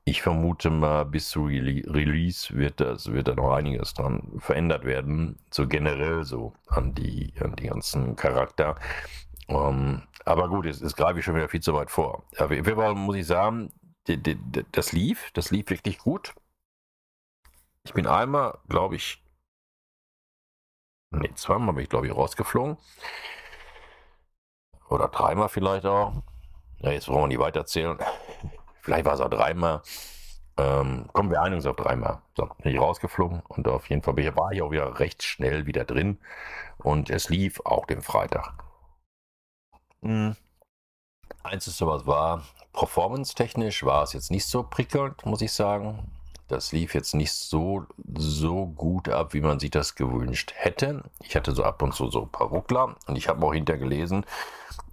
Ich vermute mal, bis zu Release wird das, wird da noch einiges dran verändert werden. So generell so an die, an die ganzen Charakter. Ähm, aber gut, jetzt, jetzt greife ich schon wieder viel zu weit vor. Auf jeden Fall muss ich sagen, das lief, das lief wirklich gut. Ich bin einmal, glaube ich, nee, zweimal bin ich, glaube ich, rausgeflogen. Oder dreimal vielleicht auch. Ja, jetzt wollen wir nicht weiterzählen. Vielleicht war es auch dreimal. Ähm, kommen wir einiges auf dreimal. So, bin ich rausgeflogen und auf jeden Fall war ich auch wieder recht schnell wieder drin und es lief auch den Freitag. Hm. Einzige, was war, performance-technisch war es jetzt nicht so prickelnd, muss ich sagen. Das lief jetzt nicht so, so gut ab, wie man sich das gewünscht hätte. Ich hatte so ab und zu so ein paar Ruckler und ich habe auch hinterher gelesen,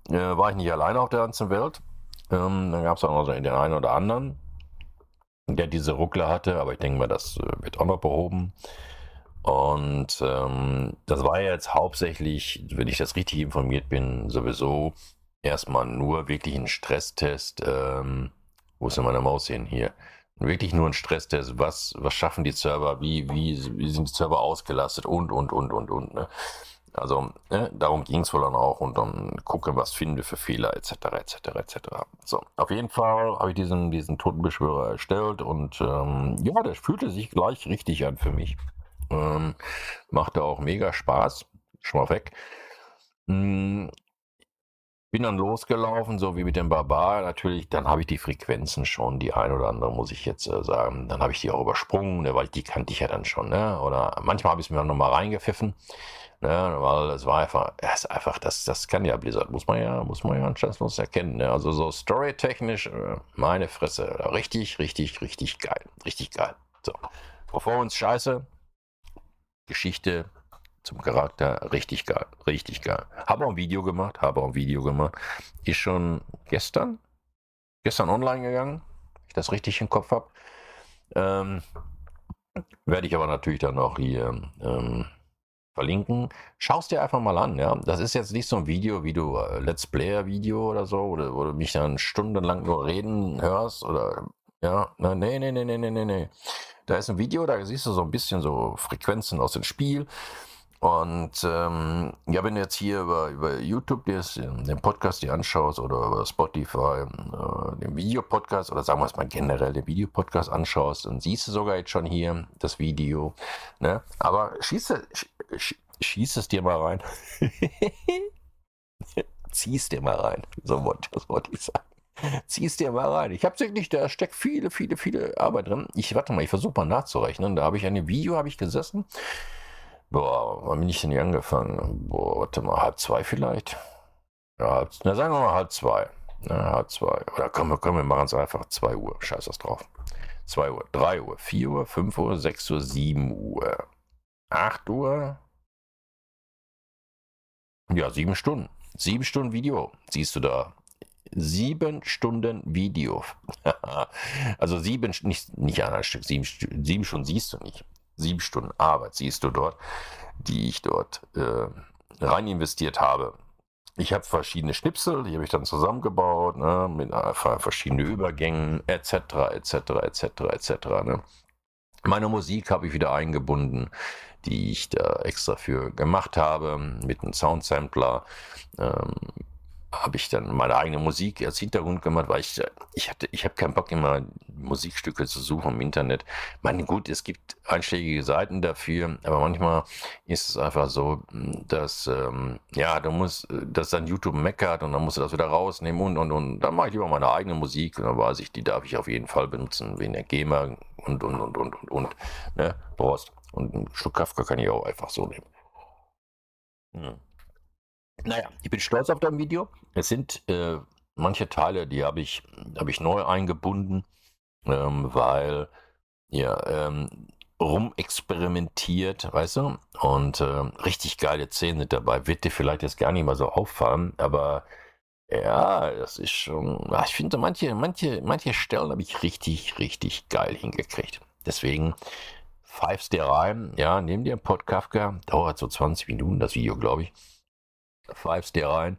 äh, war ich nicht alleine auf der ganzen Welt. Ähm, dann gab es auch noch so den einen oder anderen, der diese Ruckler hatte, aber ich denke mal, das äh, wird auch noch behoben. Und ähm, das war jetzt hauptsächlich, wenn ich das richtig informiert bin, sowieso erstmal nur wirklich ein Stresstest. Ähm, wo ist denn meine Maus hin hier? Wirklich nur ein Stresstest. Was, was schaffen die Server? Wie, wie, wie sind die Server ausgelastet? Und, und, und, und, und. Ne? Also ne, darum ging es wohl dann auch und dann gucken, was finde für Fehler etc. etc. etc. So, auf jeden Fall habe ich diesen, diesen Totenbeschwörer erstellt und ähm, ja, das fühlte sich gleich richtig an für mich. Ähm, machte auch mega Spaß. Schon mal weg. Bin dann losgelaufen, so wie mit dem Barbar. Natürlich, dann habe ich die Frequenzen schon, die ein oder andere, muss ich jetzt äh, sagen. Dann habe ich die auch übersprungen, ne, weil die kannte ich ja dann schon. Ne? Oder manchmal habe ich es mir dann nochmal reingepfiffen. Ne, weil es war einfach, es ist einfach, das, das kann ja Blizzard, muss man ja, muss man ja anstandslos erkennen. Ne? Also so storytechnisch, äh, meine Fresse, richtig, richtig, richtig geil. Richtig geil. So. Performance scheiße, Geschichte zum Charakter richtig geil, richtig geil. Habe auch ein Video gemacht, habe auch ein Video gemacht. Ist schon gestern, gestern online gegangen, wenn ich das richtig im Kopf habe. Ähm, werde ich aber natürlich dann auch hier ähm, verlinken. Schaust dir einfach mal an, ja. Das ist jetzt nicht so ein Video, wie du äh, Let's Player Video oder so, oder wo du mich dann stundenlang nur reden hörst oder ja, nee, nee, nee, nee, nee, nee. Da ist ein Video, da siehst du so ein bisschen so Frequenzen aus dem Spiel. Und ähm, ja, wenn du jetzt hier über, über YouTube dir den Podcast dir anschaust oder über Spotify äh, den Videopodcast oder sagen wir es mal generell den Videopodcast anschaust, dann siehst du sogar jetzt schon hier das Video. Ne? Aber schieß, sch, schieß es dir mal rein. Zieh's dir mal rein. So wollte das wollte ich sagen. Zieh's dir mal rein. Ich habe wirklich, da steckt viele, viele, viele Arbeit drin. Ich warte mal, ich versuche mal nachzurechnen. Da habe ich dem Video habe ich gesessen Boah, wann bin ich denn hier angefangen? Boah, warte mal, halb zwei vielleicht? Ja, na sagen wir mal halb zwei. Na, zwei. Oder komm, komm wir machen es einfach 2 Uhr. Scheiß das drauf. 2 Uhr, 3 Uhr, 4 Uhr, 5 Uhr, 6 Uhr, 7 Uhr, 8 Uhr. Ja, 7 Stunden. 7 Stunden Video siehst du da. 7 Stunden Video. also 7, nicht, nicht ein Stück, 7, 7 Stunden siehst du nicht. 7 Stunden Arbeit siehst du dort, die ich dort äh, rein investiert habe. Ich habe verschiedene Schnipsel, die habe ich dann zusammengebaut, ne, mit äh, verschiedenen Übergängen, etc., etc., etc., etc. Ne. Meine Musik habe ich wieder eingebunden, die ich da extra für gemacht habe, mit einem Soundsampler. Ähm, habe ich dann meine eigene Musik als Hintergrund gemacht, weil ich, ich hatte, ich habe keinen Bock immer Musikstücke zu suchen im Internet. Ich meine, gut, es gibt einschlägige Seiten dafür, aber manchmal ist es einfach so, dass, ähm, ja, du musst, dass dann YouTube meckert und dann musst du das wieder rausnehmen und, und, und. Dann mache ich lieber meine eigene Musik und dann weiß ich, die darf ich auf jeden Fall benutzen, wegen der GEMA und, und, und, und, und, und, ne, Prost. Und ein Stück Kafka kann ich auch einfach so nehmen. Hm. Naja, ich bin stolz auf dein Video. Es sind äh, manche Teile, die habe ich, hab ich neu eingebunden, ähm, weil ja, ähm, rumexperimentiert, weißt du? Und äh, richtig geile Szenen sind dabei. Wird dir vielleicht jetzt gar nicht mal so auffallen, aber ja, das ist schon. Ich finde, manche, manche, manche Stellen habe ich richtig, richtig geil hingekriegt. Deswegen pfeifst dir rein, ja, nimm dir einen Pod Kafka, dauert so 20 Minuten das Video, glaube ich pfeifst dir rein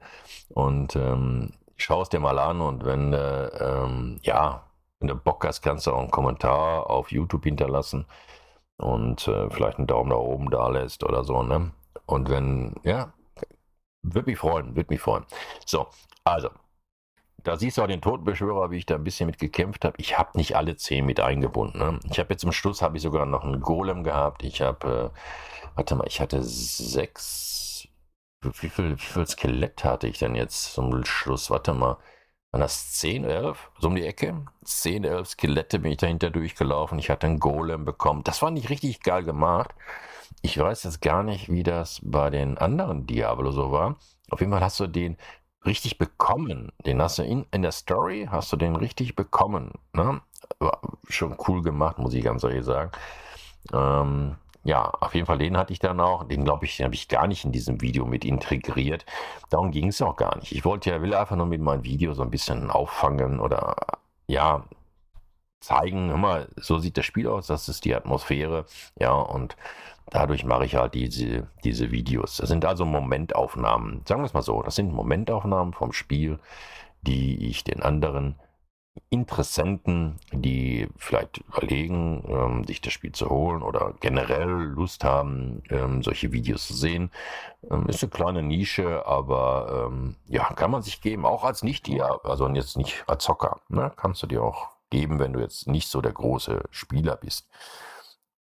und ähm, schaust dir mal an und wenn äh, ähm, ja, wenn du Bock hast, kannst du auch einen Kommentar auf YouTube hinterlassen und äh, vielleicht einen Daumen nach oben da lässt oder so, ne? Und wenn, ja, würde mich freuen, würde mich freuen. So, also, da siehst du auch den Totenbeschwörer, wie ich da ein bisschen mit gekämpft habe. Ich habe nicht alle zehn mit eingebunden. Ne? Ich habe jetzt zum Schluss habe ich sogar noch einen Golem gehabt. Ich habe, äh, warte mal, ich hatte sechs wie viel, wie viel Skelett hatte ich denn jetzt zum Schluss? Warte mal. Waren das 10, 11? So um die Ecke? 10, 11 Skelette bin ich dahinter durchgelaufen. Ich hatte einen Golem bekommen. Das war nicht richtig geil gemacht. Ich weiß jetzt gar nicht, wie das bei den anderen Diablo so war. Auf jeden Fall hast du den richtig bekommen. Den hast du in, in der Story, hast du den richtig bekommen. Ne? War schon cool gemacht, muss ich ganz ehrlich sagen. Ähm, ja, auf jeden Fall den hatte ich dann auch. Den glaube ich, den habe ich gar nicht in diesem Video mit integriert. Darum ging es auch gar nicht. Ich wollte ja, will einfach nur mit meinem Video so ein bisschen auffangen oder ja, zeigen, mal, so sieht das Spiel aus, das ist die Atmosphäre, ja, und dadurch mache ich halt diese, diese Videos. Das sind also Momentaufnahmen, sagen wir es mal so, das sind Momentaufnahmen vom Spiel, die ich den anderen Interessenten, die vielleicht überlegen, ähm, sich das Spiel zu holen oder generell Lust haben, ähm, solche Videos zu sehen. Ähm, ist eine kleine Nische, aber ähm, ja, kann man sich geben, auch als nicht dir, also jetzt nicht als Zocker. Ne? Kannst du dir auch geben, wenn du jetzt nicht so der große Spieler bist.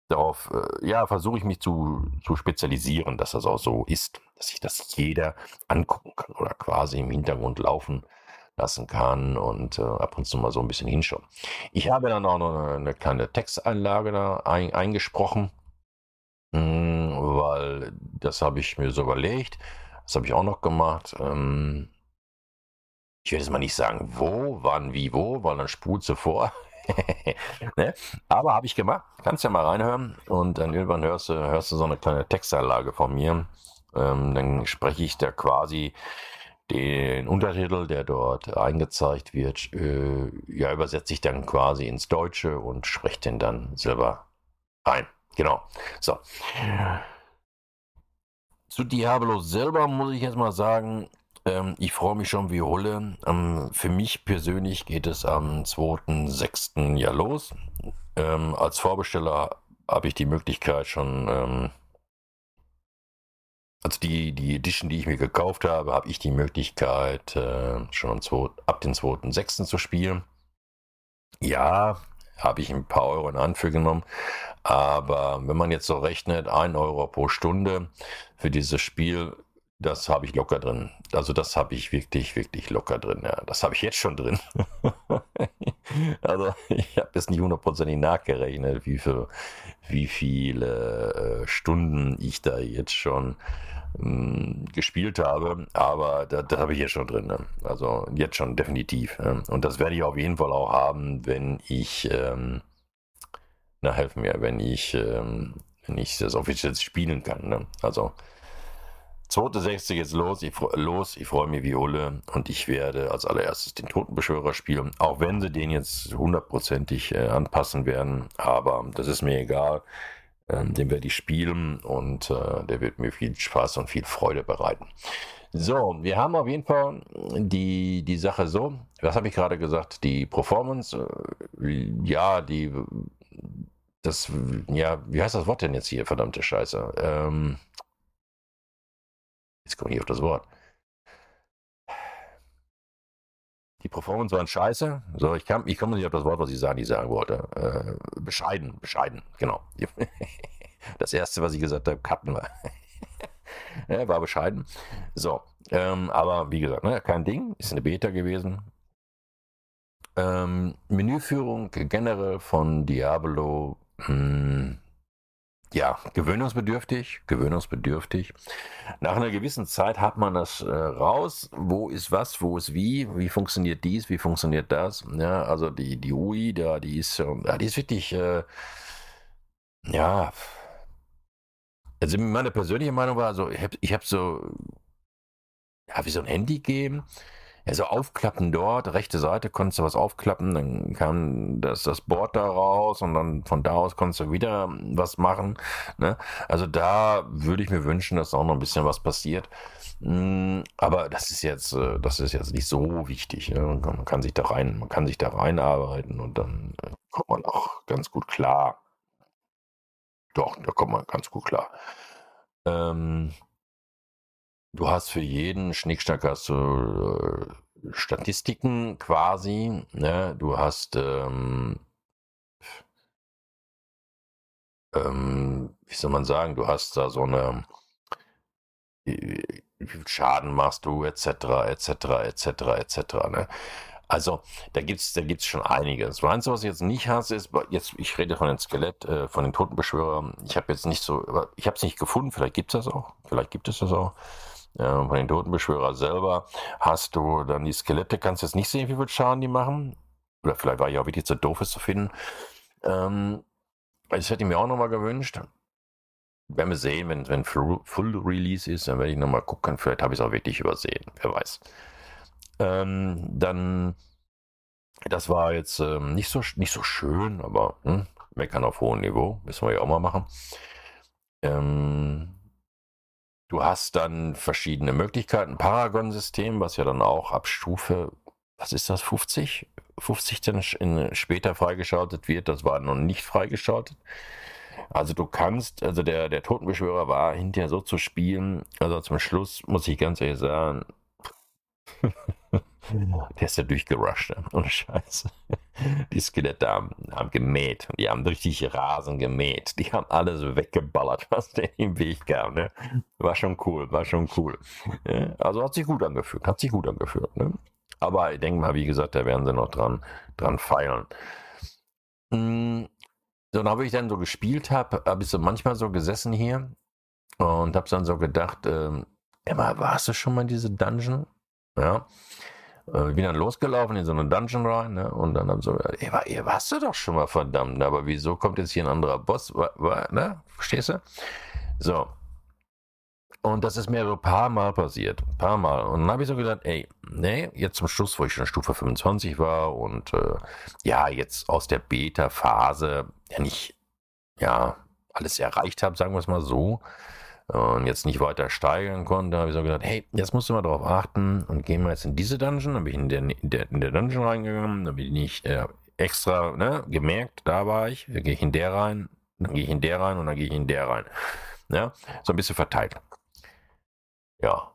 Darauf, äh, ja, versuche ich mich zu, zu spezialisieren, dass das auch so ist, dass sich das jeder angucken kann oder quasi im Hintergrund laufen lassen kann und äh, ab und zu mal so ein bisschen hinschauen. Ich habe dann auch noch eine, eine kleine Texteinlage da ein, eingesprochen, hm, weil das habe ich mir so überlegt. Das habe ich auch noch gemacht. Ähm, ich werde jetzt mal nicht sagen, wo, wann, wie, wo, weil dann spult sie vor. ne? Aber habe ich gemacht. Kannst ja mal reinhören und dann irgendwann hörst du, hörst du so eine kleine Texteinlage von mir. Ähm, dann spreche ich da quasi den Untertitel, der dort eingezeigt wird, äh, ja, übersetze ich dann quasi ins Deutsche und spreche den dann selber rein. Genau. So. Zu Diablo selber muss ich jetzt mal sagen, ähm, ich freue mich schon wie Hulle. Ähm, für mich persönlich geht es am 2.6. ja los. Ähm, als Vorbesteller habe ich die Möglichkeit schon ähm, also die, die Edition, die ich mir gekauft habe, habe ich die Möglichkeit, äh, schon ab dem 2.6. zu spielen. Ja, habe ich ein paar Euro in für genommen. Aber wenn man jetzt so rechnet, 1 Euro pro Stunde für dieses Spiel, das habe ich locker drin. Also das habe ich wirklich, wirklich locker drin. Ja, das habe ich jetzt schon drin. also ich habe jetzt nicht hundertprozentig nachgerechnet, wie, viel, wie viele äh, Stunden ich da jetzt schon hm, gespielt habe, aber das, das habe ich jetzt schon drin. Ne? Also jetzt schon definitiv. Ne? Und das werde ich auf jeden Fall auch haben, wenn ich, ähm, na helf mir, wenn ich, ähm, wenn das offiziell spielen kann. Ne? Also 2.6. jetzt los, ich, los, ich freue mich wie Ulle und ich werde als allererstes den Totenbeschwörer spielen, auch wenn sie den jetzt hundertprozentig äh, anpassen werden, aber das ist mir egal. Ähm, den werde ich spielen. Und äh, der wird mir viel Spaß und viel Freude bereiten. So, wir haben auf jeden Fall die, die Sache so, was habe ich gerade gesagt, die Performance, äh, ja, die, das, ja, wie heißt das Wort denn jetzt hier, verdammte Scheiße? Ähm, jetzt komme ich auf das Wort. Die Performance waren scheiße. So, ich, kam, ich komme nicht auf das Wort, was ich sagen, ich sagen wollte. Äh, bescheiden, bescheiden, genau. Das erste, was ich gesagt habe, cutten wir. ja, war bescheiden. So, ähm, aber wie gesagt, ne, kein Ding, ist eine Beta gewesen. Ähm, Menüführung generell von Diablo, mh, hm, ja, gewöhnungsbedürftig, gewöhnungsbedürftig. Nach einer gewissen Zeit hat man das äh, raus, wo ist was, wo ist wie, wie funktioniert dies, wie funktioniert das. Ja, also die, die UI, da, die ist, äh, die ist wirklich, äh, ja, also meine persönliche Meinung war so, ich habe ich hab so, ja, wie so ein Handy geben ja, so aufklappen dort, rechte Seite konntest du was aufklappen, dann kam das, das Board da raus und dann von da aus konntest du wieder was machen. Ne? Also da würde ich mir wünschen, dass auch noch ein bisschen was passiert. Hm, aber das ist jetzt, äh, das ist jetzt nicht so wichtig. Ne? Man kann sich da rein, man kann sich da reinarbeiten und dann äh, kommt man auch ganz gut klar. Doch, da kommt man ganz gut klar. Ähm, Du hast für jeden Schnickschnack hast du äh, Statistiken quasi. Ne? Du hast ähm, ähm, wie soll man sagen, du hast da so eine wie viel Schaden machst du, etc., etc., etc., etc. Also da gibt's, da gibt's schon einiges. Das Einzige, was ich jetzt nicht hasse, ist jetzt, ich rede von den Skelett, äh, von den Totenbeschwörern. Ich habe jetzt nicht so, ich habe es nicht gefunden. Vielleicht gibt es das auch. Vielleicht gibt es das auch. Von den Totenbeschwörer selber hast du dann die Skelette, kannst jetzt nicht sehen, wie viel Schaden die machen. Oder vielleicht war ich auch wirklich zu doof, es zu finden. Ähm, das hätte ich mir auch nochmal gewünscht. Werden wir sehen, wenn, wenn Full Release ist, dann werde ich nochmal gucken. Vielleicht habe ich es auch wirklich übersehen. Wer weiß. Ähm, dann, das war jetzt ähm, nicht, so, nicht so schön, aber hm, meckern auf hohem Niveau. Müssen wir ja auch mal machen. Ähm, Du hast dann verschiedene Möglichkeiten. Paragon-System, was ja dann auch ab Stufe, was ist das, 50? 50 dann in, später freigeschaltet wird. Das war noch nicht freigeschaltet. Also du kannst, also der, der Totenbeschwörer war hinterher so zu spielen, also zum Schluss muss ich ganz ehrlich sagen, Der ist ja durchgerusht, ne? ohne Scheiße. Die Skelette haben, haben gemäht. Die haben richtig Rasen gemäht. Die haben alles weggeballert, was der im Weg gab. Ne? War schon cool, war schon cool. Also hat sich gut angefühlt, hat sich gut angefühlt. Ne? Aber ich denke mal, wie gesagt, da werden sie noch dran, dran feilen. Hm, so, dann habe ich dann so gespielt habe, habe ich so manchmal so gesessen hier und habe dann so gedacht, ähm, Emma, warst du schon mal in diese Dungeon? Ja. Äh, bin dann losgelaufen in so einen Dungeon rein, ne? Und dann haben sie so, ey, war, ihr warst du doch schon mal verdammt, aber wieso kommt jetzt hier ein anderer Boss? War, war, ne? Verstehst du? So. Und das ist mir so ein paar Mal passiert. Ein paar Mal. Und dann habe ich so gedacht, ey, nee, jetzt zum Schluss, wo ich schon Stufe 25 war und äh, ja, jetzt aus der Beta-Phase ja nicht, ja, alles erreicht habe, sagen wir es mal so, und jetzt nicht weiter steigern konnte, habe ich so gedacht, hey, jetzt musst du mal darauf achten und gehen wir jetzt in diese Dungeon. Dann bin ich in der, in der, in der Dungeon reingegangen, dann bin ich äh, extra ne, gemerkt, da war ich, dann gehe ich in der rein, dann gehe ich in der rein und dann gehe ich in der rein. Ja, so ein bisschen verteilt. Ja.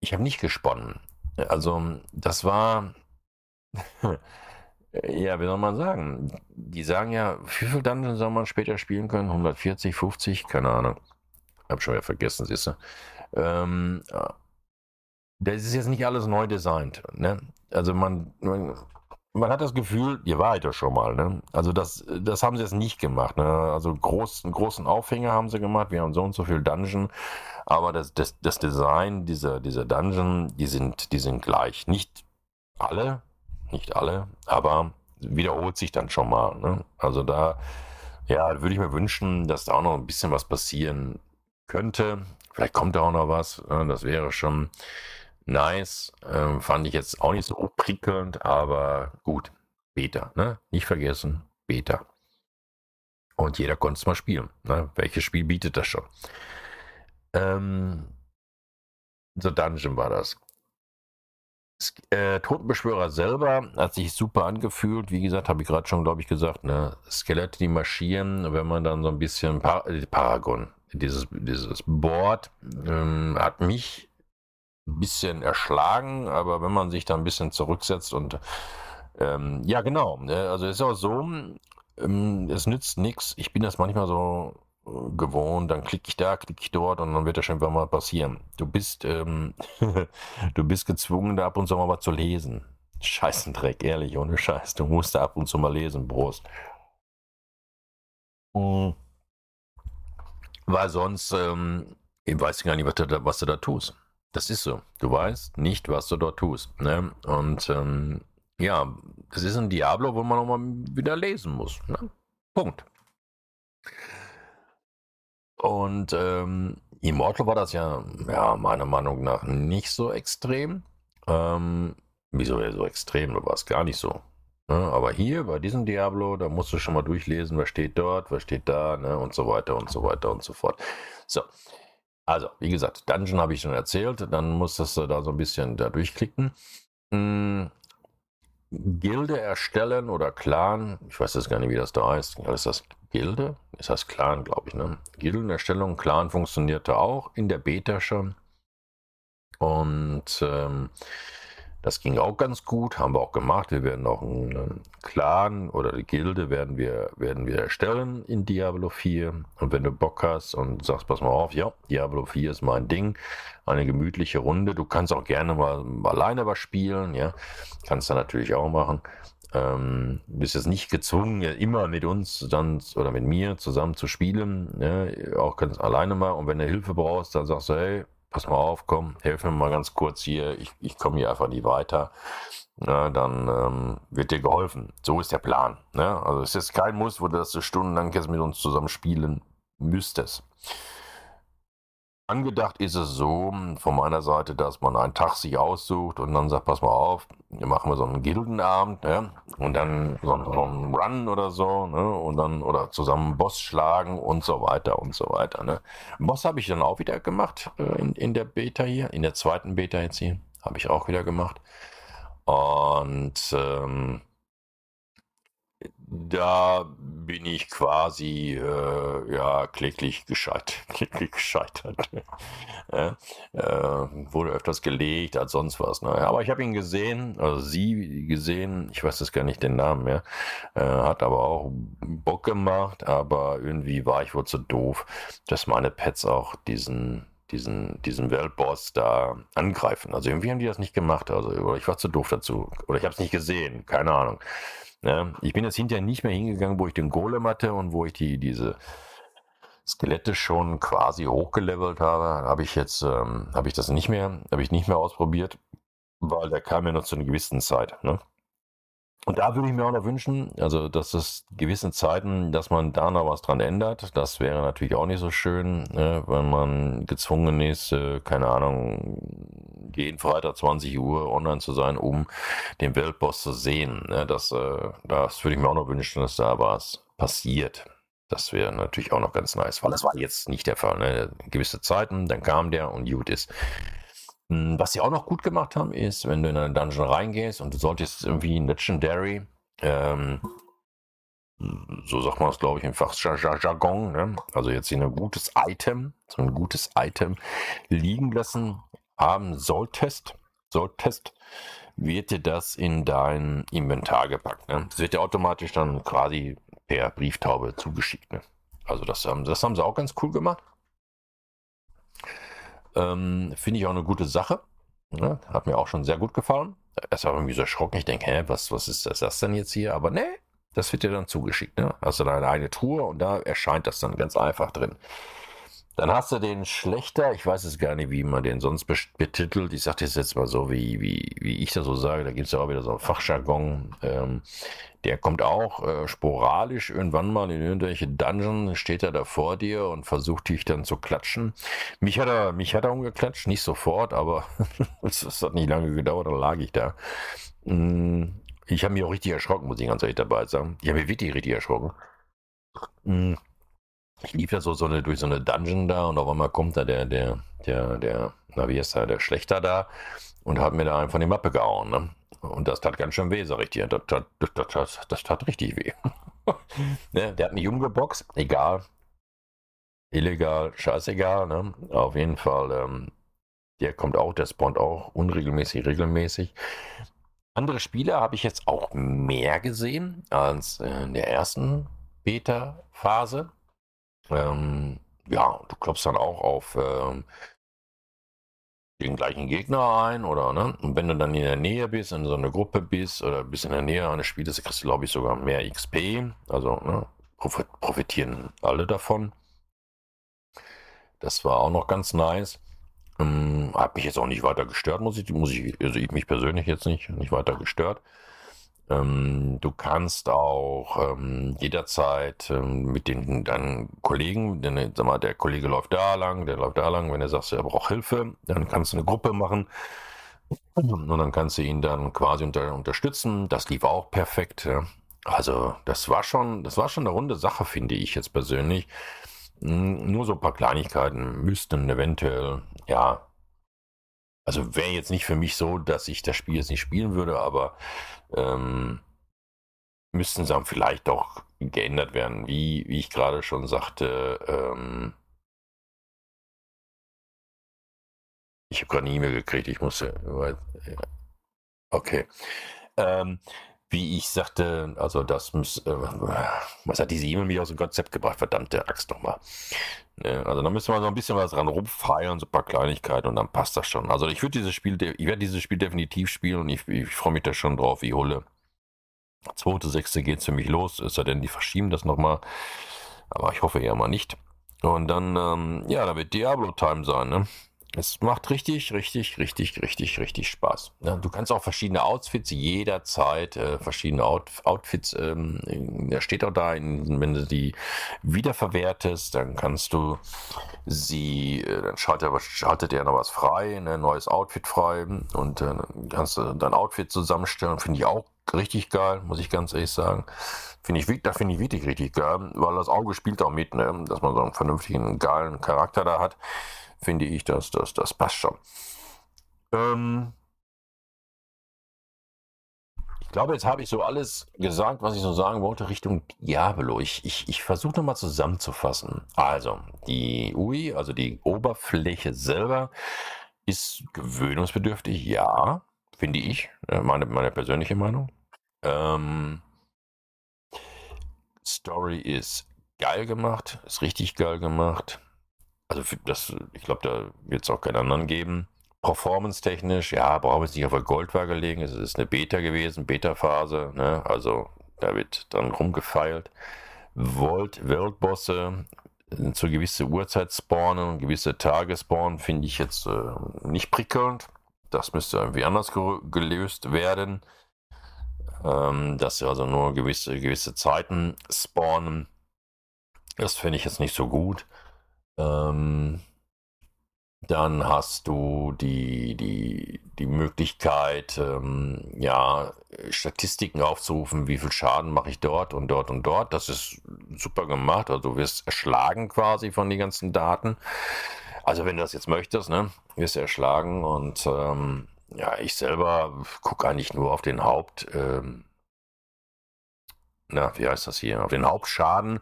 Ich habe nicht gesponnen. Also, das war. ja, wie soll man sagen? Die sagen ja, wie viel Dungeon soll man später spielen können? 140, 50, keine Ahnung. Hab schon wieder vergessen, siehst du. Ähm, das ist jetzt nicht alles neu designt. Ne? Also man, man, man, hat das Gefühl, ihr wart ja schon mal. Ne? Also das, das haben sie jetzt nicht gemacht. Ne? Also groß, einen großen Aufhänger haben sie gemacht. Wir haben so und so viel Dungeon. aber das, das, das Design dieser, dieser Dungeon, die sind, die sind gleich. Nicht alle, nicht alle, aber wiederholt sich dann schon mal. Ne? Also da, ja, würde ich mir wünschen, dass da auch noch ein bisschen was passieren könnte. Vielleicht kommt da auch noch was. Ne? Das wäre schon nice. Ähm, fand ich jetzt auch nicht so prickelnd, aber gut. Beta, ne? Nicht vergessen, Beta. Und jeder konnte es mal spielen. Ne? Welches Spiel bietet das schon? Ähm, The Dungeon war das. Äh, Totenbeschwörer selber hat sich super angefühlt. Wie gesagt, habe ich gerade schon, glaube ich, gesagt, ne? Skelette, die marschieren, wenn man dann so ein bisschen Par äh, Paragon, dieses, dieses Board, ähm, hat mich ein bisschen erschlagen, aber wenn man sich da ein bisschen zurücksetzt und ähm, ja, genau, ne? also ist auch so, ähm, es nützt nichts. Ich bin das manchmal so gewohnt, dann klicke ich da, klicke ich dort und dann wird das schon mal passieren. Du bist, ähm, du bist gezwungen, da ab und zu mal was zu lesen. Scheißendreck, ehrlich, ohne Scheiß. Du musst da ab und zu mal lesen, Brust. Mhm. Weil sonst, ähm, ich weiß gar nicht, was du, da, was du da tust. Das ist so. Du weißt nicht, was du dort tust. Ne? Und ähm, ja, es ist ein Diablo, wo man auch mal wieder lesen muss. Ne? Punkt. Und ähm, Immortal war das ja, ja, meiner Meinung nach nicht so extrem. Ähm, wieso so extrem? Du warst gar nicht so. Ne? Aber hier bei diesem Diablo, da musst du schon mal durchlesen, was steht dort, was steht da, ne? und so weiter und so weiter und so fort. So. Also, wie gesagt, Dungeon habe ich schon erzählt, dann musstest du da so ein bisschen da durchklicken. Hm, Gilde erstellen oder Clan, ich weiß jetzt gar nicht, wie das da heißt. Ist das Gilde? Ist das Clan, glaube ich, ne? Gildenerstellung, Clan funktionierte auch in der Beta schon. Und ähm, das ging auch ganz gut, haben wir auch gemacht. Wir werden auch einen Clan oder eine Gilde werden wir, werden wir erstellen in Diablo 4. Und wenn du Bock hast und sagst, pass mal auf, ja, Diablo 4 ist mein Ding, eine gemütliche Runde. Du kannst auch gerne mal, alleine was spielen, ja. Kannst du natürlich auch machen. Ähm, bist jetzt nicht gezwungen, immer mit uns dann oder mit mir zusammen zu spielen. Ne? Auch kannst alleine mal. Und wenn du Hilfe brauchst, dann sagst du, hey, pass mal auf, komm, helf mir mal ganz kurz hier, ich, ich komme hier einfach nicht weiter. Na, dann ähm, wird dir geholfen. So ist der Plan. Ne? Also es ist kein Muss, wo du das stundenlang jetzt mit uns zusammen spielen müsstest. Angedacht ist es so von meiner Seite, dass man einen Tag sich aussucht und dann sagt, pass mal auf, wir machen wir so einen Gildenabend, ne? Und dann so, einen Run oder so, ne? Und dann, oder zusammen Boss schlagen und so weiter und so weiter, ne? Boss habe ich dann auch wieder gemacht äh, in, in der Beta hier, in der zweiten Beta jetzt hier, habe ich auch wieder gemacht. Und ähm, da bin ich quasi äh, ja kläglich gescheitert. Kläglich gescheitert. ja, äh, wurde öfters gelegt als sonst was. Ne? Aber ich habe ihn gesehen, also sie gesehen, ich weiß das gar nicht den Namen mehr, äh, hat aber auch Bock gemacht, aber irgendwie war ich wohl zu doof, dass meine Pets auch diesen diesen, diesen Weltboss da angreifen. Also irgendwie haben die das nicht gemacht. Also, oder ich war zu doof dazu. Oder ich habe es nicht gesehen. Keine Ahnung. Ja, ich bin jetzt hinterher nicht mehr hingegangen, wo ich den Golem hatte und wo ich die, diese Skelette schon quasi hochgelevelt habe. Habe ich jetzt, ähm, habe ich das nicht mehr, habe ich nicht mehr ausprobiert, weil der kam ja noch zu einer gewissen Zeit. Ne? Und da würde ich mir auch noch wünschen, also dass es gewissen Zeiten, dass man da noch was dran ändert. Das wäre natürlich auch nicht so schön, ne, wenn man gezwungen ist, äh, keine Ahnung, jeden Freitag 20 Uhr online zu sein, um den Weltboss zu sehen. Ne. Das, äh, das würde ich mir auch noch wünschen, dass da was passiert. Das wäre natürlich auch noch ganz nice, weil das war jetzt nicht der Fall. Ne. Gewisse Zeiten, dann kam der und gut ist. Was sie auch noch gut gemacht haben, ist, wenn du in eine Dungeon reingehst und du solltest irgendwie ein Legendary, ähm, so sagt man es, glaube ich, im Fachjargon, ne? also jetzt hier ein gutes Item, so ein gutes Item liegen lassen haben solltest, solltest, wird dir das in dein Inventar gepackt. Ne? Das wird dir automatisch dann quasi per Brieftaube zugeschickt. Ne? Also das, das haben sie auch ganz cool gemacht. Ähm, Finde ich auch eine gute Sache. Ne? Hat mir auch schon sehr gut gefallen. Erst war irgendwie so erschrocken. Ich denke, hä, was, was ist das, das denn jetzt hier? Aber ne, das wird dir dann zugeschickt. Ne? Hast du da eine eigene Truhe und da erscheint das dann ganz einfach drin. Dann hast du den Schlechter, ich weiß es gar nicht, wie man den sonst betitelt. Ich sage das jetzt mal so, wie, wie, wie ich das so sage. Da gibt es ja auch wieder so einen Fachjargon. Ähm, der kommt auch äh, sporadisch irgendwann mal in irgendwelche Dungeons, steht er da vor dir und versucht dich dann zu klatschen. Mich hat er, mich hat er umgeklatscht, nicht sofort, aber es hat nicht lange gedauert, dann lag ich da. Mm, ich habe mich auch richtig erschrocken, muss ich ganz ehrlich dabei sagen. Ich habe mich wirklich richtig erschrocken. Ich lief ja so, so eine, durch so eine Dungeon da und auf einmal kommt da der, der, der, der, na wie ist der, der Schlechter da und hat mir da einfach die Mappe gehauen. Ne? Und das tat ganz schön weh, sag ich dir. Das, das, das, das, das tat richtig weh. ne? Der hat mich umgeboxt, egal. Illegal, scheißegal. Ne? Auf jeden Fall, ähm, der kommt auch, der spawnt auch unregelmäßig, regelmäßig. Andere Spiele habe ich jetzt auch mehr gesehen als in der ersten Beta-Phase. Ähm, ja, du klopfst dann auch auf ähm, den gleichen Gegner ein oder ne? Und wenn du dann in der Nähe bist, in so einer Gruppe bist oder bist in der Nähe eines Spiels, kriegst du glaube ich sogar mehr XP. Also ne, profitieren alle davon. Das war auch noch ganz nice. Ähm, hat mich jetzt auch nicht weiter gestört, muss ich, muss ich, also ich mich persönlich jetzt nicht, nicht weiter gestört. Ähm, du kannst auch ähm, jederzeit ähm, mit den deinen Kollegen, denn, sag mal, der Kollege läuft da lang, der läuft da lang, wenn er sagt, er braucht Hilfe, dann kannst du eine Gruppe machen und dann kannst du ihn dann quasi unter, unterstützen. Das lief auch perfekt. Ja. Also das war schon, das war schon eine runde Sache, finde ich jetzt persönlich. Nur so ein paar Kleinigkeiten müssten eventuell, ja, also wäre jetzt nicht für mich so, dass ich das Spiel jetzt nicht spielen würde, aber ähm, müssten sie vielleicht doch geändert werden. Wie, wie ich gerade schon sagte, ähm, ich habe gerade eine E-Mail gekriegt, ich musste. Okay. Ähm, wie ich sagte, also das muss, äh, was hat diese E-Mail mich aus dem Konzept gebracht? Verdammte Axt nochmal. Ne, also da müssen wir so ein bisschen was dran rumfeiern, so ein paar Kleinigkeiten und dann passt das schon. Also ich würde dieses Spiel, ich werde dieses Spiel definitiv spielen und ich, ich freue mich da schon drauf, Hulle. Zweite, sechste geht es für mich los, ist ja denn, die verschieben das nochmal. Aber ich hoffe eher mal nicht. Und dann, ähm, ja, da wird Diablo-Time sein, ne? Es macht richtig, richtig, richtig, richtig, richtig Spaß. Ja, du kannst auch verschiedene Outfits jederzeit, äh, verschiedene Out Outfits, ähm, da steht auch da, in, wenn du die wiederverwertest, dann kannst du sie, äh, dann schaltet, schaltet er noch was frei, ein ne, neues Outfit frei und äh, dann kannst du dein Outfit zusammenstellen. Finde ich auch richtig geil, muss ich ganz ehrlich sagen. Finde ich, da finde ich wirklich richtig geil, weil das Auge spielt auch mit, ne? dass man so einen vernünftigen, geilen Charakter da hat finde ich, dass das, das passt schon. Ähm ich glaube, jetzt habe ich so alles gesagt, was ich so sagen wollte, Richtung Diablo. Ich, ich, ich versuche nochmal zusammenzufassen. Also, die UI, also die Oberfläche selber, ist gewöhnungsbedürftig, ja, finde ich. Äh, meine, meine persönliche Meinung. Ähm Story ist geil gemacht, ist richtig geil gemacht. Also das, ich glaube, da wird es auch keinen anderen geben. Performance-technisch, ja, brauchen wir es nicht auf der Goldwaage legen. Es ist eine Beta gewesen, Beta-Phase, ne? Also da wird dann rumgefeilt. Volt, Worldbosse äh, zu gewisser Uhrzeit spawnen, gewisse Tage spawnen, finde ich jetzt äh, nicht prickelnd. Das müsste irgendwie anders ge gelöst werden. Ähm, dass sie also nur gewisse, gewisse Zeiten spawnen. Das finde ich jetzt nicht so gut. Ähm, dann hast du die, die, die Möglichkeit, ähm, ja, Statistiken aufzurufen, wie viel Schaden mache ich dort und dort und dort. Das ist super gemacht. Also du wirst erschlagen quasi von den ganzen Daten. Also wenn du das jetzt möchtest, ne, wirst du erschlagen und ähm, ja, ich selber gucke eigentlich nur auf den Haupt. Ähm, na, wie heißt das hier, auf den Hauptschaden.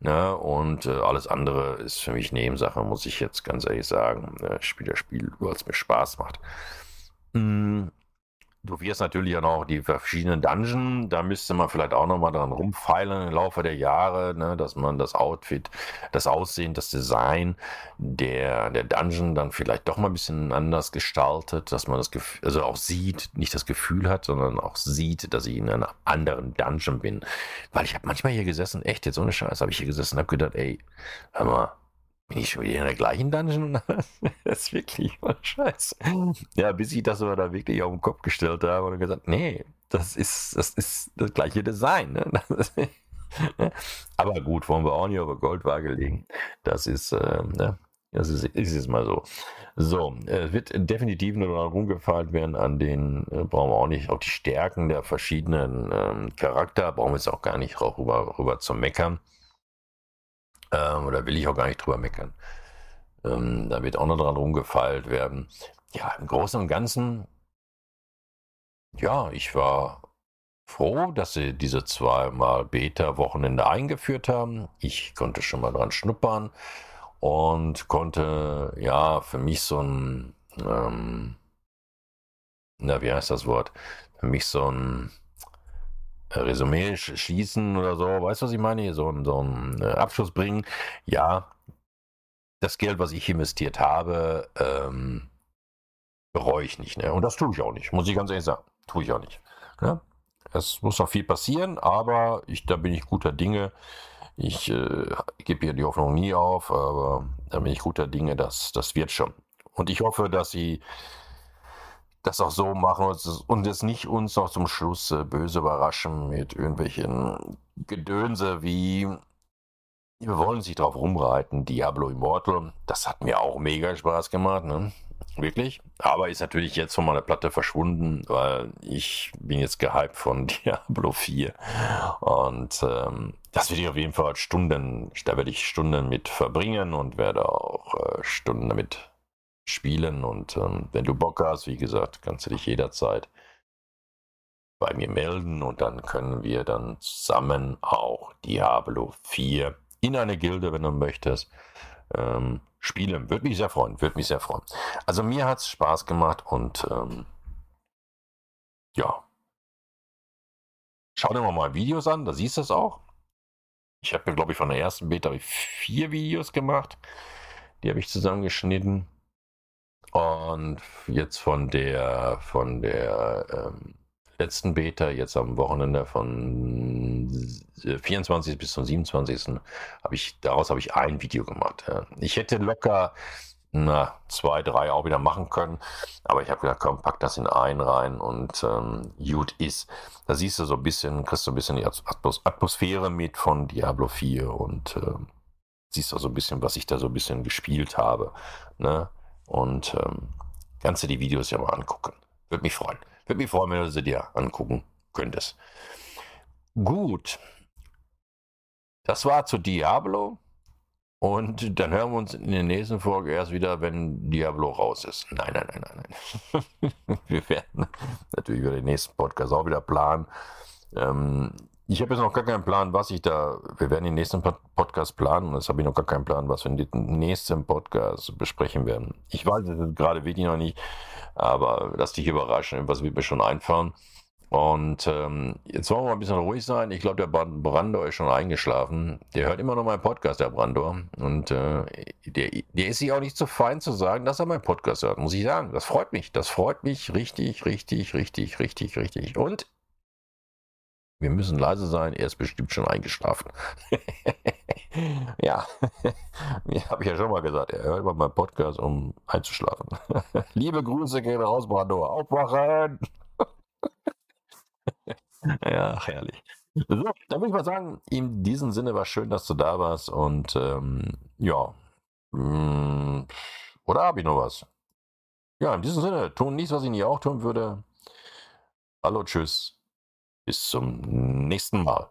Ne? Und äh, alles andere ist für mich Nebensache, muss ich jetzt ganz ehrlich sagen. Ich spiele das Spiel, weil es mir Spaß macht. Mm, Du wirst natürlich auch noch die verschiedenen Dungeons, da müsste man vielleicht auch nochmal dran rumfeilen im Laufe der Jahre, ne, dass man das Outfit, das Aussehen, das Design der, der Dungeon dann vielleicht doch mal ein bisschen anders gestaltet, dass man das Gefühl, also auch sieht, nicht das Gefühl hat, sondern auch sieht, dass ich in einer anderen Dungeon bin. Weil ich habe manchmal hier gesessen, echt jetzt ohne Scheiß, habe ich hier gesessen und habe gedacht, ey, hör mal, bin ich schon wieder in der gleichen Dungeon? das ist wirklich voll scheiße. Ja, bis ich das aber da wirklich auf den Kopf gestellt habe und gesagt, nee, das ist das, ist das gleiche Design. Ne? aber gut, wollen wir auch nicht der Goldwaage legen. Das ist, äh, ne? das ist, ist es mal so. So, es wird definitiv nur daran rumgefallen werden, an den äh, brauchen wir auch nicht, auch die Stärken der verschiedenen ähm, Charakter, brauchen wir jetzt auch gar nicht rüber, rüber zu meckern. Ähm, oder will ich auch gar nicht drüber meckern. Ähm, da wird auch noch dran rumgefeilt werden. Ja, im Großen und Ganzen, ja, ich war froh, dass sie diese zweimal Beta-Wochenende eingeführt haben. Ich konnte schon mal dran schnuppern und konnte, ja, für mich so ein, ähm, na, wie heißt das Wort? Für mich so ein Resümee schießen oder so, weißt du, was ich meine? So, so einen äh, Abschluss bringen. Ja, das Geld, was ich investiert habe, ähm, bereue ich nicht. Ne? Und das tue ich auch nicht, muss ich ganz ehrlich sagen. Tue ich auch nicht. Ne? Es muss noch viel passieren, aber ich, da bin ich guter Dinge. Ich äh, gebe hier die Hoffnung nie auf, aber da bin ich guter Dinge, dass das wird schon. Und ich hoffe, dass sie das auch so machen und es nicht uns noch zum Schluss äh, böse überraschen mit irgendwelchen Gedönse wie wir wollen sich drauf rumreiten, Diablo Immortal. Das hat mir auch mega Spaß gemacht, ne? Wirklich. Aber ist natürlich jetzt von meiner Platte verschwunden, weil ich bin jetzt gehypt von Diablo 4. Und ähm, das werde ich auf jeden Fall Stunden, da werde ich Stunden mit verbringen und werde auch äh, Stunden damit spielen. Und ähm, wenn du Bock hast, wie gesagt, kannst du dich jederzeit bei mir melden und dann können wir dann zusammen auch Diablo 4 in eine Gilde, wenn du möchtest, ähm, spielen. Würde mich sehr freuen, würde mich sehr freuen. Also mir hat es Spaß gemacht und ähm, ja. Schau dir mal Videos an, da siehst du es auch. Ich habe mir, glaube ich, von der ersten Beta vier Videos gemacht. Die habe ich zusammengeschnitten. Und jetzt von der, von der ähm, letzten Beta, jetzt am Wochenende von 24. bis zum 27. habe ich, daraus habe ich ein Video gemacht. Ich hätte locker na, zwei, drei auch wieder machen können. Aber ich habe gedacht, komm, pack das in einen rein und ähm, gut ist. Da siehst du so ein bisschen, kriegst du ein bisschen die Atmosphäre mit von Diablo 4 und ähm, siehst du so ein bisschen, was ich da so ein bisschen gespielt habe. Ne? Und ähm, kannst du die Videos ja mal angucken. Würde mich freuen. Würde mich freuen, wenn du sie dir angucken könntest. Gut. Das war zu Diablo. Und dann hören wir uns in der nächsten Folge erst wieder, wenn Diablo raus ist. Nein, nein, nein, nein, nein. wir werden natürlich über den nächsten Podcast auch wieder planen. Ähm, ich habe jetzt noch gar keinen Plan, was ich da. Wir werden den nächsten Podcast planen. Und jetzt habe ich noch gar keinen Plan, was wir in den nächsten Podcast besprechen werden. Ich weiß es gerade wirklich noch nicht, aber lass dich überraschen. Was wird mir schon einfallen. Und ähm, jetzt wollen wir mal ein bisschen ruhig sein. Ich glaube, der Brandor ist schon eingeschlafen. Der hört immer noch meinen Podcast, der Brandor. Und äh, der, der ist sich auch nicht zu fein zu sagen, dass er meinen Podcast hört, muss ich sagen. Das freut mich. Das freut mich richtig, richtig, richtig, richtig, richtig. Und wir müssen leise sein, er ist bestimmt schon eingeschlafen. ja, habe ich ja schon mal gesagt, er hört immer meinen Podcast, um einzuschlafen. Liebe Grüße gehen raus, Brando. Aufwachen! ja, herrlich. So, dann würde ich mal sagen, in diesem Sinne war schön, dass du da warst und ähm, ja, mm, oder habe ich noch was? Ja, in diesem Sinne, tun nichts, was ich nie auch tun würde. Hallo, tschüss. Bis zum nächsten Mal.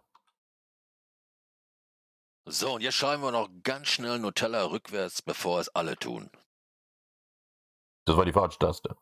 So, und jetzt schreiben wir noch ganz schnell Nutella rückwärts, bevor es alle tun. Das war die falsche Taste.